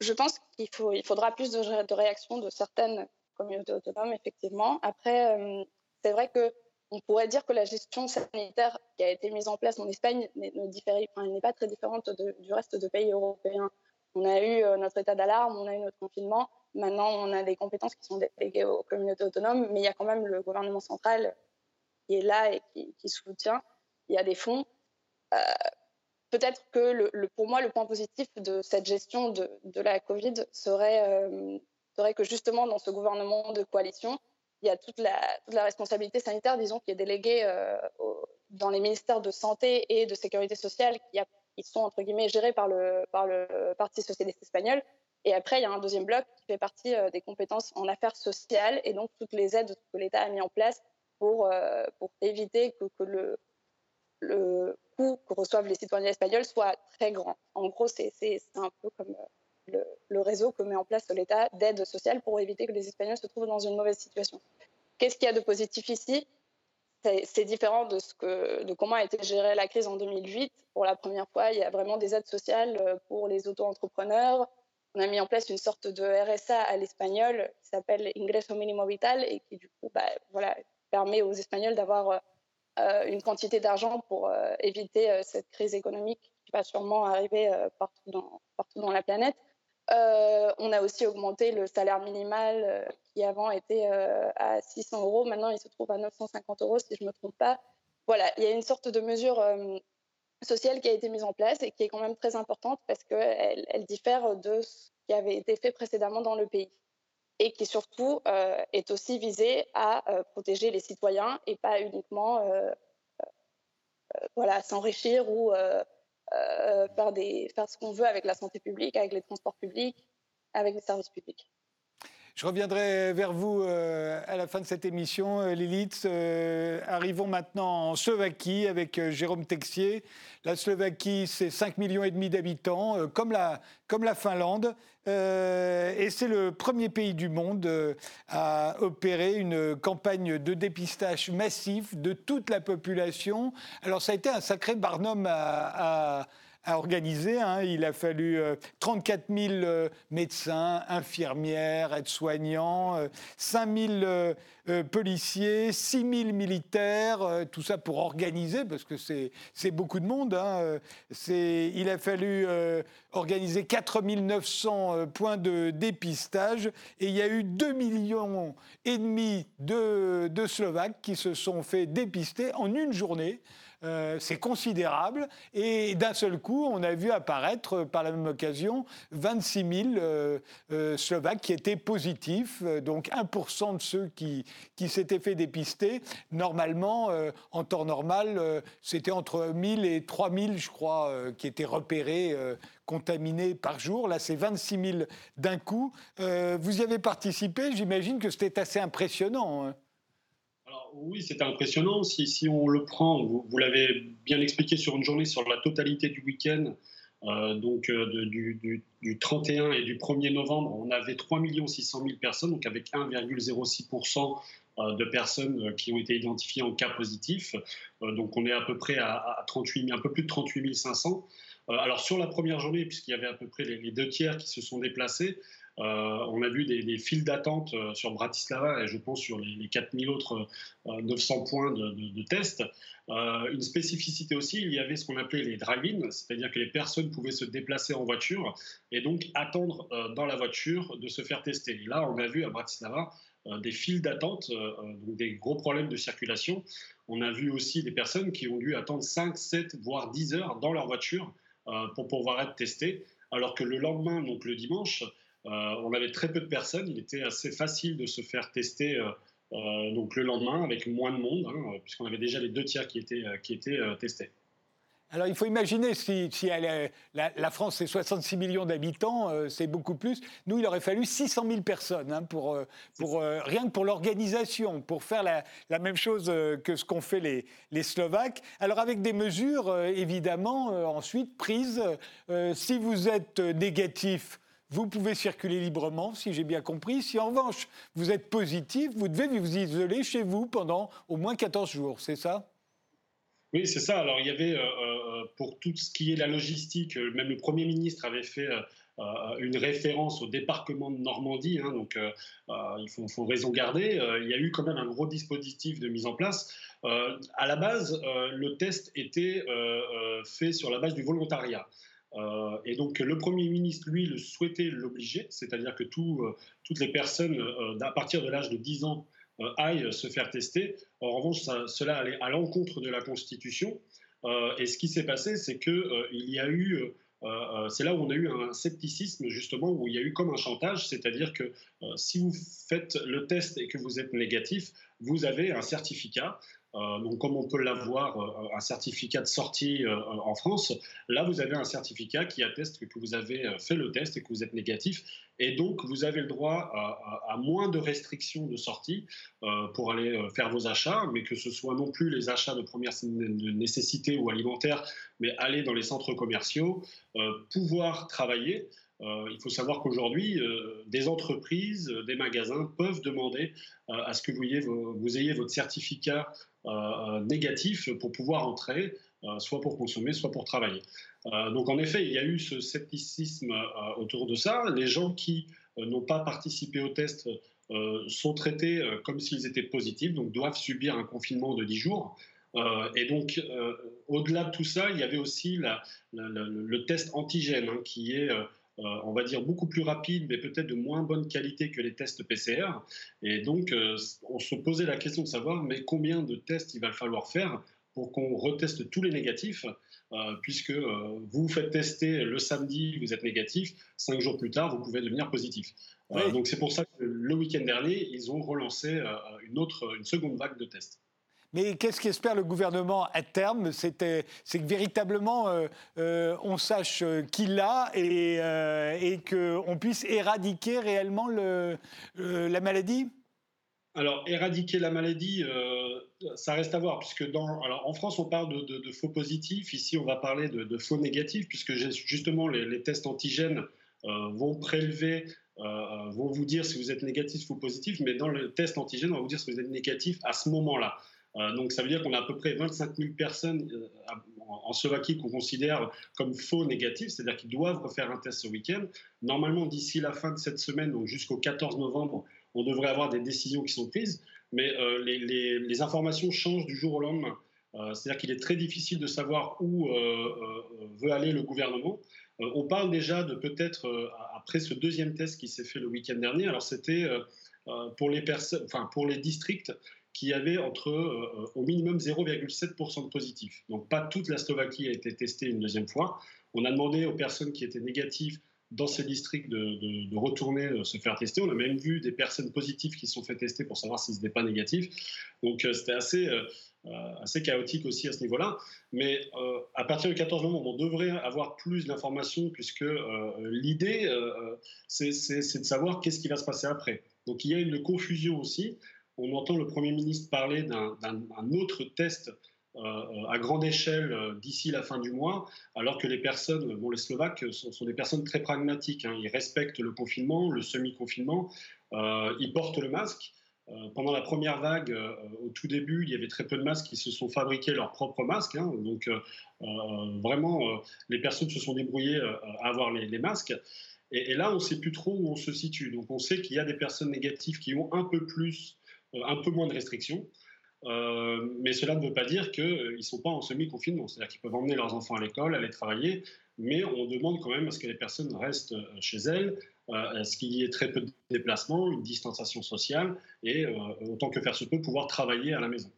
je pense qu'il faudra plus de réactions de certaines communautés autonomes, effectivement. Après, c'est vrai que on pourrait dire que la gestion sanitaire qui a été mise en place en Espagne n'est pas très différente du reste des pays européens. On a eu euh, notre état d'alarme, on a eu notre confinement. Maintenant, on a des compétences qui sont déléguées aux communautés autonomes, mais il y a quand même le gouvernement central qui est là et qui, soutient. Il y a des fonds. Euh, peut-être que pour moi, le point positif de cette gestion de, la Covid euh, serait que justement dans ce gouvernement de coalition, il y a toute la, responsabilité sanitaire, disons, qui est déléguée euh, dans les ministères de santé et de sécurité sociale, qui, sont entre guillemets gérés par le, par le Parti socialiste espagnol. Et après, il y a un deuxième bloc qui fait partie euh, des compétences en affaires sociales et donc toutes les aides que l'État a mis en place pour, euh, éviter que, le coût que reçoivent les citoyens espagnols soit très grand. En gros, c'est un peu comme le, réseau que met en place l'État d'aide sociale pour éviter que les Espagnols se trouvent dans une mauvaise situation. Qu'est-ce qu'il y a de positif ici? C'est différent de, comment a été gérée la crise en 2008. Pour la première fois, il y a vraiment des aides sociales euh, pour les auto-entrepreneurs. On a mis en place une sorte de RSA à l'espagnol qui s'appelle Ingreso Mínimo Vital et qui, du coup, bah, voilà, permet aux Espagnols d'avoir euh, une quantité d'argent pour euh, éviter cette crise économique qui va sûrement arriver partout dans la planète. Euh, on a aussi augmenté le salaire minimal euh, qui avant était euh, à 600 euros. Maintenant, il se trouve à 950 euros, si je ne me trompe pas. Voilà, il y a une sorte de mesure sociale qui a été mise en place et qui est quand même très importante parce qu'elle elle diffère de ce qui avait été fait précédemment dans le pays et qui surtout est aussi visée à protéger les citoyens et pas uniquement voilà, s'enrichir ou euh, des, faire ce qu'on veut avec la santé publique, avec les transports publics, avec les services publics. Je reviendrai vers vous euh, à la fin de cette émission, euh, Lilith. arrivons maintenant en Slovaquie avec Jérôme Texier. La Slovaquie, c'est 5 millions et demi d'habitants, comme, la, comme la Finlande. et c'est le premier pays du monde à opérer une campagne de dépistage massif de toute la population. Alors ça a été un sacré barnum à organiser. Hein. Il a fallu 34 000 médecins, infirmières, aides-soignants, 5 000 policiers, 6 000 militaires, tout ça pour organiser, parce que c'est beaucoup de monde. Hein. Il a fallu organiser 4 900 points de dépistage et il y a eu 2 millions et demi de, de Slovaques qui se sont fait dépister en une journée. Euh, c'est considérable. Et d'un seul coup, on a vu apparaître euh, par la même occasion 26 000 euh, Slovaques qui étaient positifs, donc 1% de ceux qui, qui s'étaient fait dépister. Normalement, en temps normal, c'était entre 1000 et 3000, je crois, qui étaient repérés contaminés par jour. Là, c'est 26 000 d'un coup. vous y avez participé, j'imagine que c'était assez impressionnant. Hein oui, c'était impressionnant. Si, on le prend, vous, l'avez bien expliqué sur une journée, sur la totalité du week-end, euh, donc euh, du, 31 et du 1er novembre, on avait 3 600 000 personnes, donc avec 1,06% euh, de personnes qui ont été identifiées en cas positif. donc on est à peu près à, 38 un peu plus de 38 500. alors sur la première journée, puisqu'il y avait à peu près les deux tiers qui se sont déplacés, on a vu des, files d'attente euh, sur Bratislava et je pense sur les, 4000 autres 900 euh, points de, tests. une spécificité aussi, il y avait ce qu'on appelait les drive-in, c'est-à-dire que les personnes pouvaient se déplacer en voiture et donc attendre dans la voiture de se faire tester. là, on a vu à Bratislava des files d'attente, donc des gros problèmes de circulation. On a vu aussi des personnes qui ont dû attendre 5, 7, voire 10 heures dans leur voiture pour pouvoir être testées, alors que le lendemain, donc le dimanche, euh, on avait très peu de personnes. Il était assez facile de se faire tester euh, euh, donc le lendemain avec moins de monde, hein, puisqu'on avait déjà les deux tiers qui étaient, qui étaient testés. Alors il faut imaginer si, la, France c'est 66 millions d'habitants, c'est beaucoup plus. Nous il aurait fallu 600 000 personnes hein, pour, pour rien que pour l'organisation, pour faire la, même chose que ce qu'ont fait les, les, Slovaques. Alors avec des mesures évidemment ensuite prises. si vous êtes négatif vous pouvez circuler librement, si j'ai bien compris. Si en revanche, vous êtes positif, vous devez vous isoler chez vous pendant au moins 14 jours, c'est ça? Oui, c'est ça. Alors, il y avait, euh, euh, pour tout ce qui est la logistique, euh, même le Premier ministre avait fait une référence au débarquement de Normandie, hein, donc il faut, faut, raison garder. il y a eu quand même un gros dispositif de mise en place. à la base, le test était fait sur la base du volontariat. Euh, et donc le Premier ministre, lui, le souhaitait l'obliger, c'est-à-dire que euh, toutes les personnes euh, à partir de l'âge de 10 ans aillent se faire tester. En revanche, cela allait à l'encontre de la Constitution. et ce qui s'est passé, c'est qu'il y a eu c'est là où on a eu un scepticisme, justement, où il y a eu comme un chantage, c'est-à-dire que si vous faites le test et que vous êtes négatif, vous avez un certificat. Euh, donc, comme on peut l'avoir, euh, un certificat de sortie euh, en France, là, vous avez un certificat qui atteste que vous avez fait le test et que vous êtes négatif. Et donc, vous avez le droit à, moins de restrictions de sortie pour aller faire vos achats, mais que ce soit non plus les achats de première nécessité ou alimentaire, mais aller dans les centres commerciaux, pouvoir travailler. Il faut savoir qu'aujourd'hui, des entreprises, des magasins peuvent demander à ce que vous ayez, votre certificat euh, négatif pour pouvoir entrer, euh, soit pour consommer, soit pour travailler. Euh, donc en effet, il y a eu ce scepticisme autour de ça. Les gens qui n'ont pas participé au test sont traités comme s'ils étaient positifs, donc doivent subir un confinement de 10 jours. et donc, au-delà de tout ça, il y avait aussi le test antigène, hein, qui est euh, on va dire, beaucoup plus rapide, mais peut-être de moins bonne qualité que les tests PCR. Et donc, euh, on se posait la question de savoir, mais combien de tests il va falloir faire pour qu'on reteste tous les négatifs, euh, puisque vous vous faites tester le samedi, vous êtes négatif, cinq jours plus tard, vous pouvez devenir positif. donc c'est pour ça que le week-end dernier, ils ont relancé une autre, une seconde vague de tests. Mais qu'est-ce qu'espère le gouvernement à terme? C'est que véritablement euh, euh, on sache euh, qui l'a et, et qu'on puisse éradiquer réellement le, la maladie? Alors, éradiquer la maladie, ça reste à voir, puisque dans, alors, en France, on parle de, faux positifs. Ici, on va parler de, faux négatifs, puisque justement, les tests antigènes vont prélever, vont vous dire si vous êtes négatif ou positif, mais dans le test antigène, on va vous dire si vous êtes négatif à ce moment-là. Euh, donc ça veut dire qu'on a à peu près 25 000 personnes euh, en, Slovaquie qu'on considère comme faux négatifs, c'est-à-dire qu'ils doivent refaire un test ce week-end. Normalement, d'ici la fin de cette semaine, donc jusqu'au 14 novembre, on devrait avoir des décisions qui sont prises, mais les, informations changent du jour au lendemain. c'est-à-dire qu'il est très difficile de savoir où veut aller le gouvernement. on parle déjà de peut-être, après ce deuxième test qui s'est fait le week-end dernier, alors c'était pour, les enfin, pour les districts qui avait entre euh, au minimum 0,7% de positifs. Donc pas toute la Slovaquie a été testée une deuxième fois. On a demandé aux personnes qui étaient négatives dans ces districts de, retourner euh, se faire tester. On a même vu des personnes positives qui se sont fait tester pour savoir s'ils n'étaient pas négatifs. Donc euh, c'était assez, assez chaotique aussi à ce niveau-là. Mais à partir du 14 novembre, on devrait avoir plus d'informations puisque l'idée, c'est de savoir qu'est-ce qui va se passer après. Donc il y a une confusion aussi on entend le Premier ministre parler d'un autre test euh, à grande échelle euh, d'ici la fin du mois, alors que les personnes, les Slovaques sont, des personnes très pragmatiques. Hein. ils respectent le confinement, le semi-confinement, euh, ils portent le masque. pendant la première vague, au tout début, il y avait très peu de masques qui se sont fabriqués leurs propres masques. Hein. donc, vraiment, les personnes se sont débrouillées à avoir les, masques. Et, et, là, on ne sait plus trop où on se situe. Donc, on sait qu'il y a des personnes négatives qui ont un peu plus euh, un peu moins de restrictions. Euh, mais cela ne veut pas dire qu'ils ne sont pas en semi-confinement. C'est-à-dire qu'ils peuvent emmener leurs enfants à l'école, aller travailler, mais on demande quand même à ce que les personnes restent euh, chez elles, à ce qu'il y ait très peu de déplacements, une distanciation sociale, et autant que faire se peut, pouvoir travailler à la maison.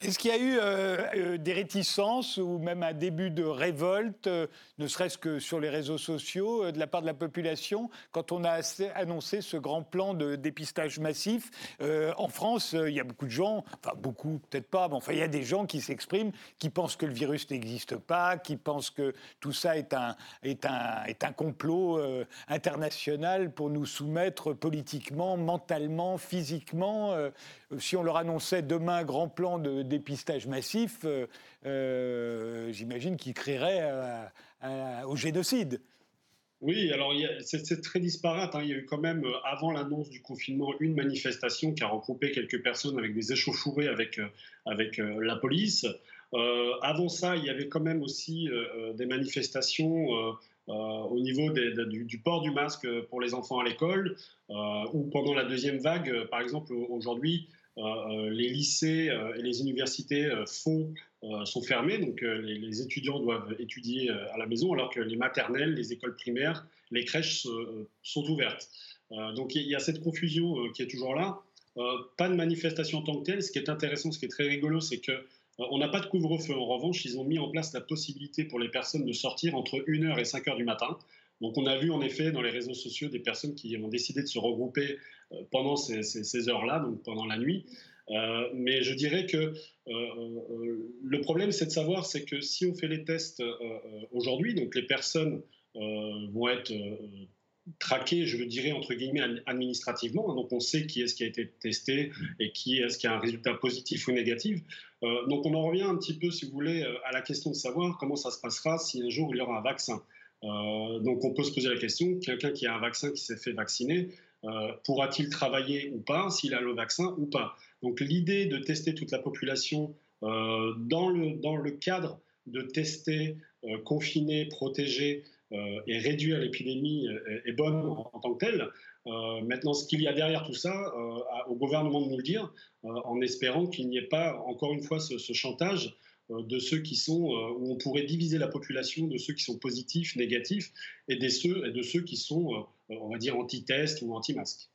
Est-ce qu'il y a eu euh, euh, des réticences ou même un début de révolte, euh, ne serait-ce que sur les réseaux sociaux, de la part de la population, quand on a annoncé ce grand plan de dépistage massif En France, il y a beaucoup de gens, enfin beaucoup, peut-être pas, mais enfin il y a des gens qui s'expriment, qui pensent que le virus n'existe pas, qui pensent que tout ça est un, est un, est un complot international pour nous soumettre politiquement, mentalement, physiquement. si on leur annonçait demain un grand plan de dépistage massif, euh, euh, j'imagine qu'il créerait au génocide. Oui, alors c'est très disparate. Hein. Il y a eu quand même, euh, avant l'annonce du confinement, une manifestation qui a regroupé quelques personnes avec des échauffourées avec, avec la police. avant ça, il y avait quand même aussi des manifestations au niveau du, du, port du masque pour les enfants à l'école, ou pendant la deuxième vague, par exemple, aujourd'hui, euh, euh, les lycées euh, et les universités sont fermés, donc les, étudiants doivent étudier à la maison, alors que les maternelles, les écoles primaires, les crèches sont ouvertes. donc il y a cette confusion qui est toujours là. pas de manifestation en tant que telle. Ce qui est intéressant, ce qui est très rigolo, c'est que on n'a pas de couvre-feu. En revanche, ils ont mis en place la possibilité pour les personnes de sortir entre 1h et 5h du matin. Donc on a vu en effet dans les réseaux sociaux des personnes qui ont décidé de se regrouper euh, pendant ces, heures-là, donc pendant la nuit. Euh, mais je dirais que euh, le problème, c'est de savoir, c'est que si on fait les tests aujourd'hui, donc les personnes vont être traquées, je dire, entre guillemets, administrativement. donc on sait qui est-ce qui a été testé et qui est-ce qui a un résultat positif ou négatif. donc on en revient un petit peu, si vous voulez, à la question de savoir comment ça se passera si un jour il y aura un vaccin. donc on peut se poser la question, quelqu'un qui a un vaccin qui s'est fait vacciner, euh, pourra-t-il travailler ou pas, s'il a le vaccin ou pas. Donc l'idée de tester toute la population euh, dans, le, dans le cadre de tester, euh, confiner, protéger et réduire l'épidémie est bonne en, tant que telle. maintenant, ce qu'il y a derrière tout ça, au gouvernement de nous le dire, en espérant qu'il n'y ait pas, encore une fois, ce, ce chantage de ceux qui sont, où on pourrait diviser la population de ceux qui sont positifs, négatifs, et, des ceux, et de ceux qui sont on va dire, anti-test ou anti-masque.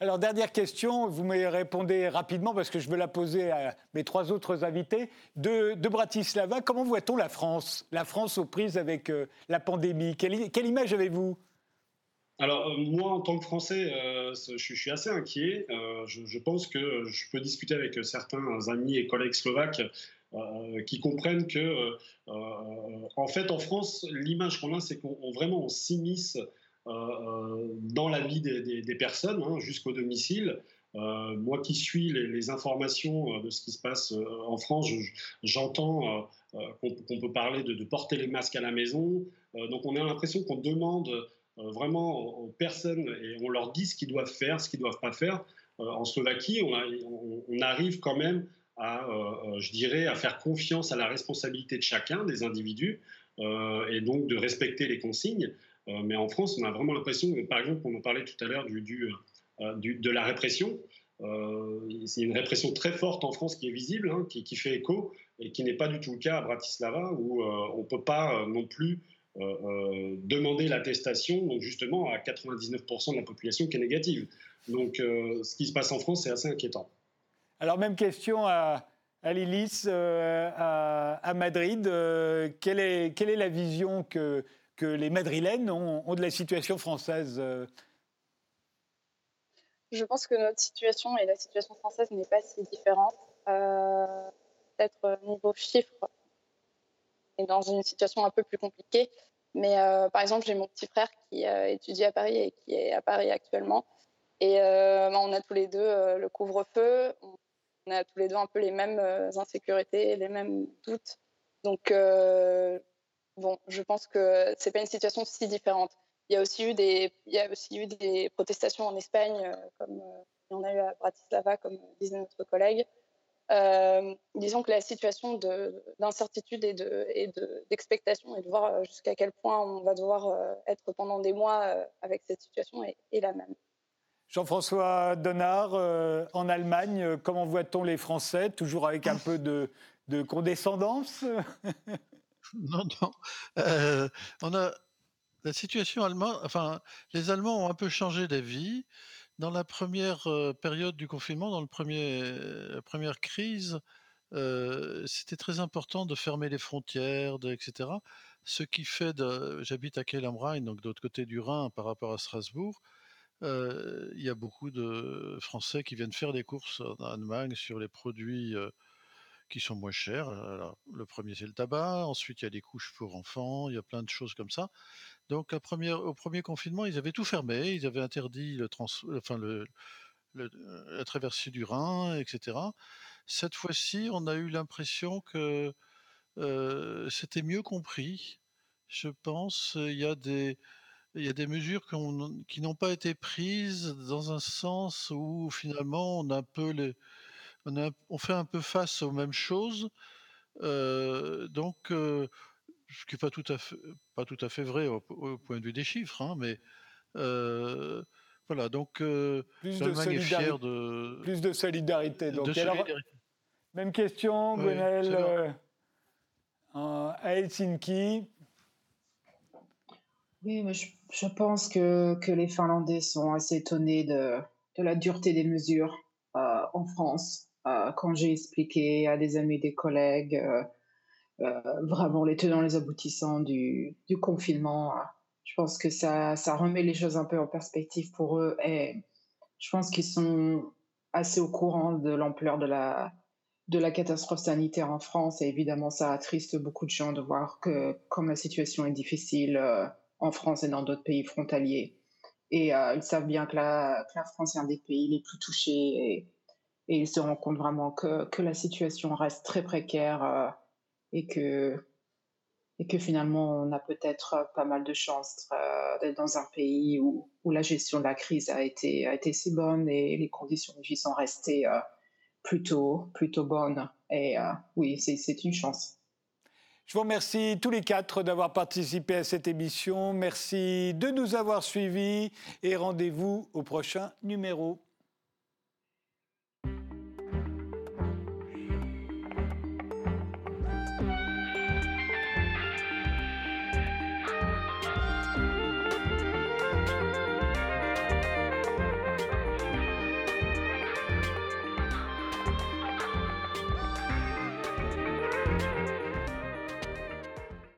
Alors, dernière question, vous me répondez rapidement parce que je veux la poser à mes trois autres invités. De, Bratislava, comment voit-on la France? La France aux prises avec euh, la pandémie. Quelle, quelle image avez-vous? Alors, euh, moi, en tant que Français, euh, je, suis assez inquiet. Je, je, pense que je peux discuter avec certains amis et collègues slovaques qui comprennent que, en fait, en France, l'image qu'on a, c'est qu'on vraiment s'immisce euh, euh, dans la vie des, personnes hein, jusqu'au domicile. Euh, moi qui suis les, informations de ce qui se passe en France, j'entends qu'on peut parler de, porter les masques à la maison. donc on a l'impression qu'on demande vraiment aux personnes et on leur dit ce qu'ils doivent faire, ce qu'ils ne doivent pas faire. en Slovaquie, on, arrive quand même à, je dirais, à faire confiance à la responsabilité de chacun, des individus, et donc de respecter les consignes. mais en France, on a vraiment l'impression, par exemple, on en parlait tout à l'heure du, du, de la répression. c'est une répression très forte en France qui est visible, hein, qui, fait écho, et qui n'est pas du tout le cas à Bratislava, où on ne peut pas non plus euh, euh, demander l'attestation, justement à 99% de la population qui est négative. Donc euh, ce qui se passe en France, c'est assez inquiétant. Alors même question à, à Lilis, à, Madrid. quelle, est, quelle est la vision que, que les Madrilènes ont, de la situation française Je pense que notre situation et la situation française n'est pas si différente. Peut-être niveau chiffres, et dans une situation un peu plus compliquée. Mais euh, par exemple, j'ai mon petit frère qui euh, étudie à Paris et qui est à Paris actuellement. Et euh, bah, on a tous les deux le couvre-feu. A tous les deux un peu les mêmes insécurités, les mêmes doutes. Donc, bon, je pense que c'est pas une situation si différente. Il y a aussi eu des, il y a aussi eu des protestations en Espagne, comme il y en a eu à Bratislava, comme disait notre collègue. Euh, disons que la situation d'incertitude et d'expectation de, et, de, voir euh, jusqu'à quel point on va devoir euh, être pendant des mois avec cette situation est, la même. Jean-François Donard, en Allemagne, comment voit-on les Français Toujours avec un peu de, de condescendance Non, non. on a la situation allemande. Enfin, les Allemands ont un peu changé d'avis. Dans la première période du confinement, dans le premier, la première crise, c'était très important de fermer les frontières, etc. Ce qui fait, j'habite à Kellamrhein, donc de l'autre côté du Rhin par rapport à Strasbourg, il y a beaucoup de Français qui viennent faire des courses en Allemagne sur les produits qui sont moins chers. le premier, c'est le tabac. Ensuite, il y a des couches pour enfants. Il y a plein de choses comme ça. Donc, au premier confinement, ils avaient tout fermé. Ils avaient interdit le trans, enfin, la traversée du Rhin, etc. Cette fois-ci, on a eu l'impression que c'était mieux compris. Je pense il y a des il y a des mesures qui n'ont pas été prises dans un sens où finalement on a un peu les, on, on fait un peu face aux mêmes choses. Euh, donc euh, ce qui n'est pas tout à fait pas tout à fait vrai au, point de vue des chiffres, hein, mais euh, voilà. Donc euh, plus de, solidarité, de plus de solidarité. Donc, même question, euh, à Helsinki. Oui, je, pense que, les Finlandais sont assez étonnés de, la dureté des mesures en France. quand j'ai expliqué à des amis, des collègues euh, vraiment les tenants, les aboutissants du, confinement. Je pense que ça, ça remet les choses un peu en perspective pour eux et je pense qu'ils sont assez au courant de l'ampleur de la, de la catastrophe sanitaire en France. Et évidemment, ça attriste beaucoup de gens de voir que comme la situation est difficile euh, en France et dans d'autres pays frontaliers. Et euh, ils savent bien que la, France est un des pays les plus touchés et, ils se rendent compte vraiment que, la situation reste très précaire et que, et que finalement, on a peut-être pas mal de chance euh, d'être dans un pays où, la gestion de la crise a été, a si bonne et les conditions de vie sont restées euh, plutôt, bonnes. Et euh, oui, c'est une chance. Je vous remercie tous les quatre d'avoir participé à cette émission. Merci de nous avoir suivis et rendez-vous au prochain numéro.